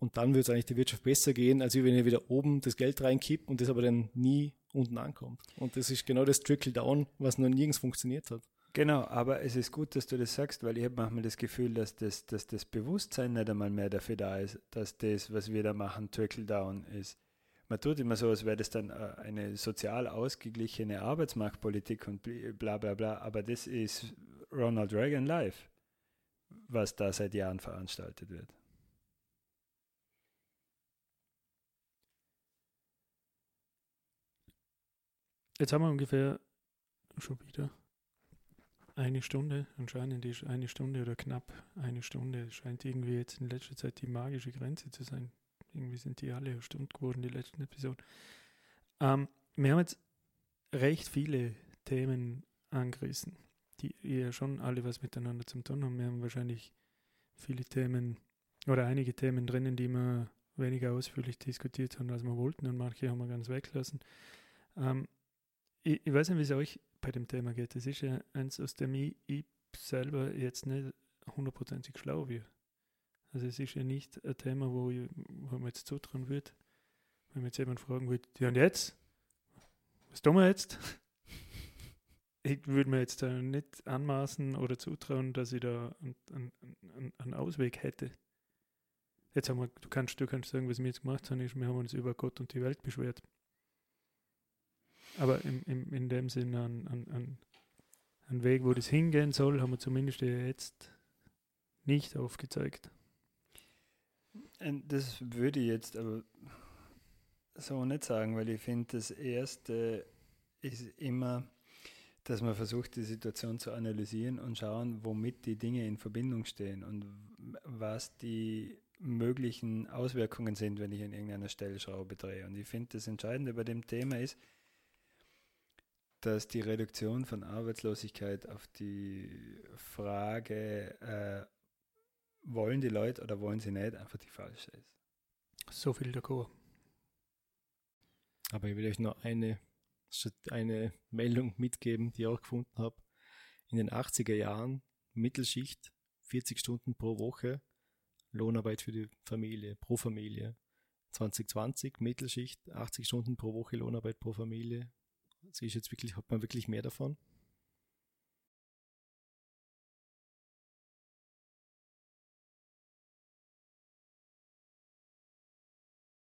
S3: und dann es eigentlich der Wirtschaft besser gehen, als wenn ihr wieder oben das Geld reinkippt und das aber dann nie unten ankommt. Und das ist genau das Trickle-Down, was noch nirgends funktioniert hat.
S6: Genau, aber es ist gut, dass du das sagst, weil ich habe manchmal das Gefühl, dass das, dass das Bewusstsein nicht einmal mehr dafür da ist, dass das, was wir da machen, Trickle-Down ist. Man tut immer so, als wäre das dann äh, eine sozial ausgeglichene Arbeitsmarktpolitik und bla bla bla, aber das ist Ronald Reagan live, was da seit Jahren veranstaltet wird.
S5: Jetzt haben wir ungefähr schon wieder eine Stunde, anscheinend ist eine Stunde oder knapp eine Stunde, scheint irgendwie jetzt in letzter Zeit die magische Grenze zu sein. Irgendwie sind die alle Stunden geworden, die letzten Episoden. Ähm, wir haben jetzt recht viele Themen angerissen, die ja schon alle was miteinander zu tun haben. Wir haben wahrscheinlich viele Themen oder einige Themen drinnen, die wir weniger ausführlich diskutiert haben, als wir wollten und manche haben wir ganz weglassen. Ähm, ich, ich, weiß nicht, wie es euch bei dem Thema geht. Das ist ja eins, aus dem ich, ich selber jetzt nicht hundertprozentig schlau wird. Also es ist ja nicht ein Thema, wo, ich, wo man jetzt zutrauen würde, wenn man jetzt jemand fragen würde, ja und jetzt? Was tun wir jetzt? ich würde mir jetzt da nicht anmaßen oder zutrauen, dass ich da einen, einen, einen Ausweg hätte. Jetzt haben wir, du kannst, du kannst sagen, was wir jetzt gemacht haben, ist, wir haben uns über Gott und die Welt beschwert. Aber im, im, in dem Sinne an, an, an, an Weg, wo das hingehen soll, haben wir zumindest jetzt nicht aufgezeigt.
S6: Das würde ich jetzt aber so nicht sagen, weil ich finde, das Erste ist immer, dass man versucht, die Situation zu analysieren und schauen, womit die Dinge in Verbindung stehen und was die möglichen Auswirkungen sind, wenn ich an irgendeiner Stellschraube drehe. Und ich finde, das Entscheidende bei dem Thema ist, dass die Reduktion von Arbeitslosigkeit auf die Frage, äh, wollen die Leute oder wollen sie nicht, einfach die falsche ist.
S5: So viel d'accord.
S3: Aber ich will euch noch eine, eine Meldung mitgeben, die ich auch gefunden habe. In den 80er Jahren Mittelschicht 40 Stunden pro Woche Lohnarbeit für die Familie, pro Familie. 2020 Mittelschicht 80 Stunden pro Woche Lohnarbeit pro Familie, Sie ist jetzt wirklich, hat man wirklich mehr davon?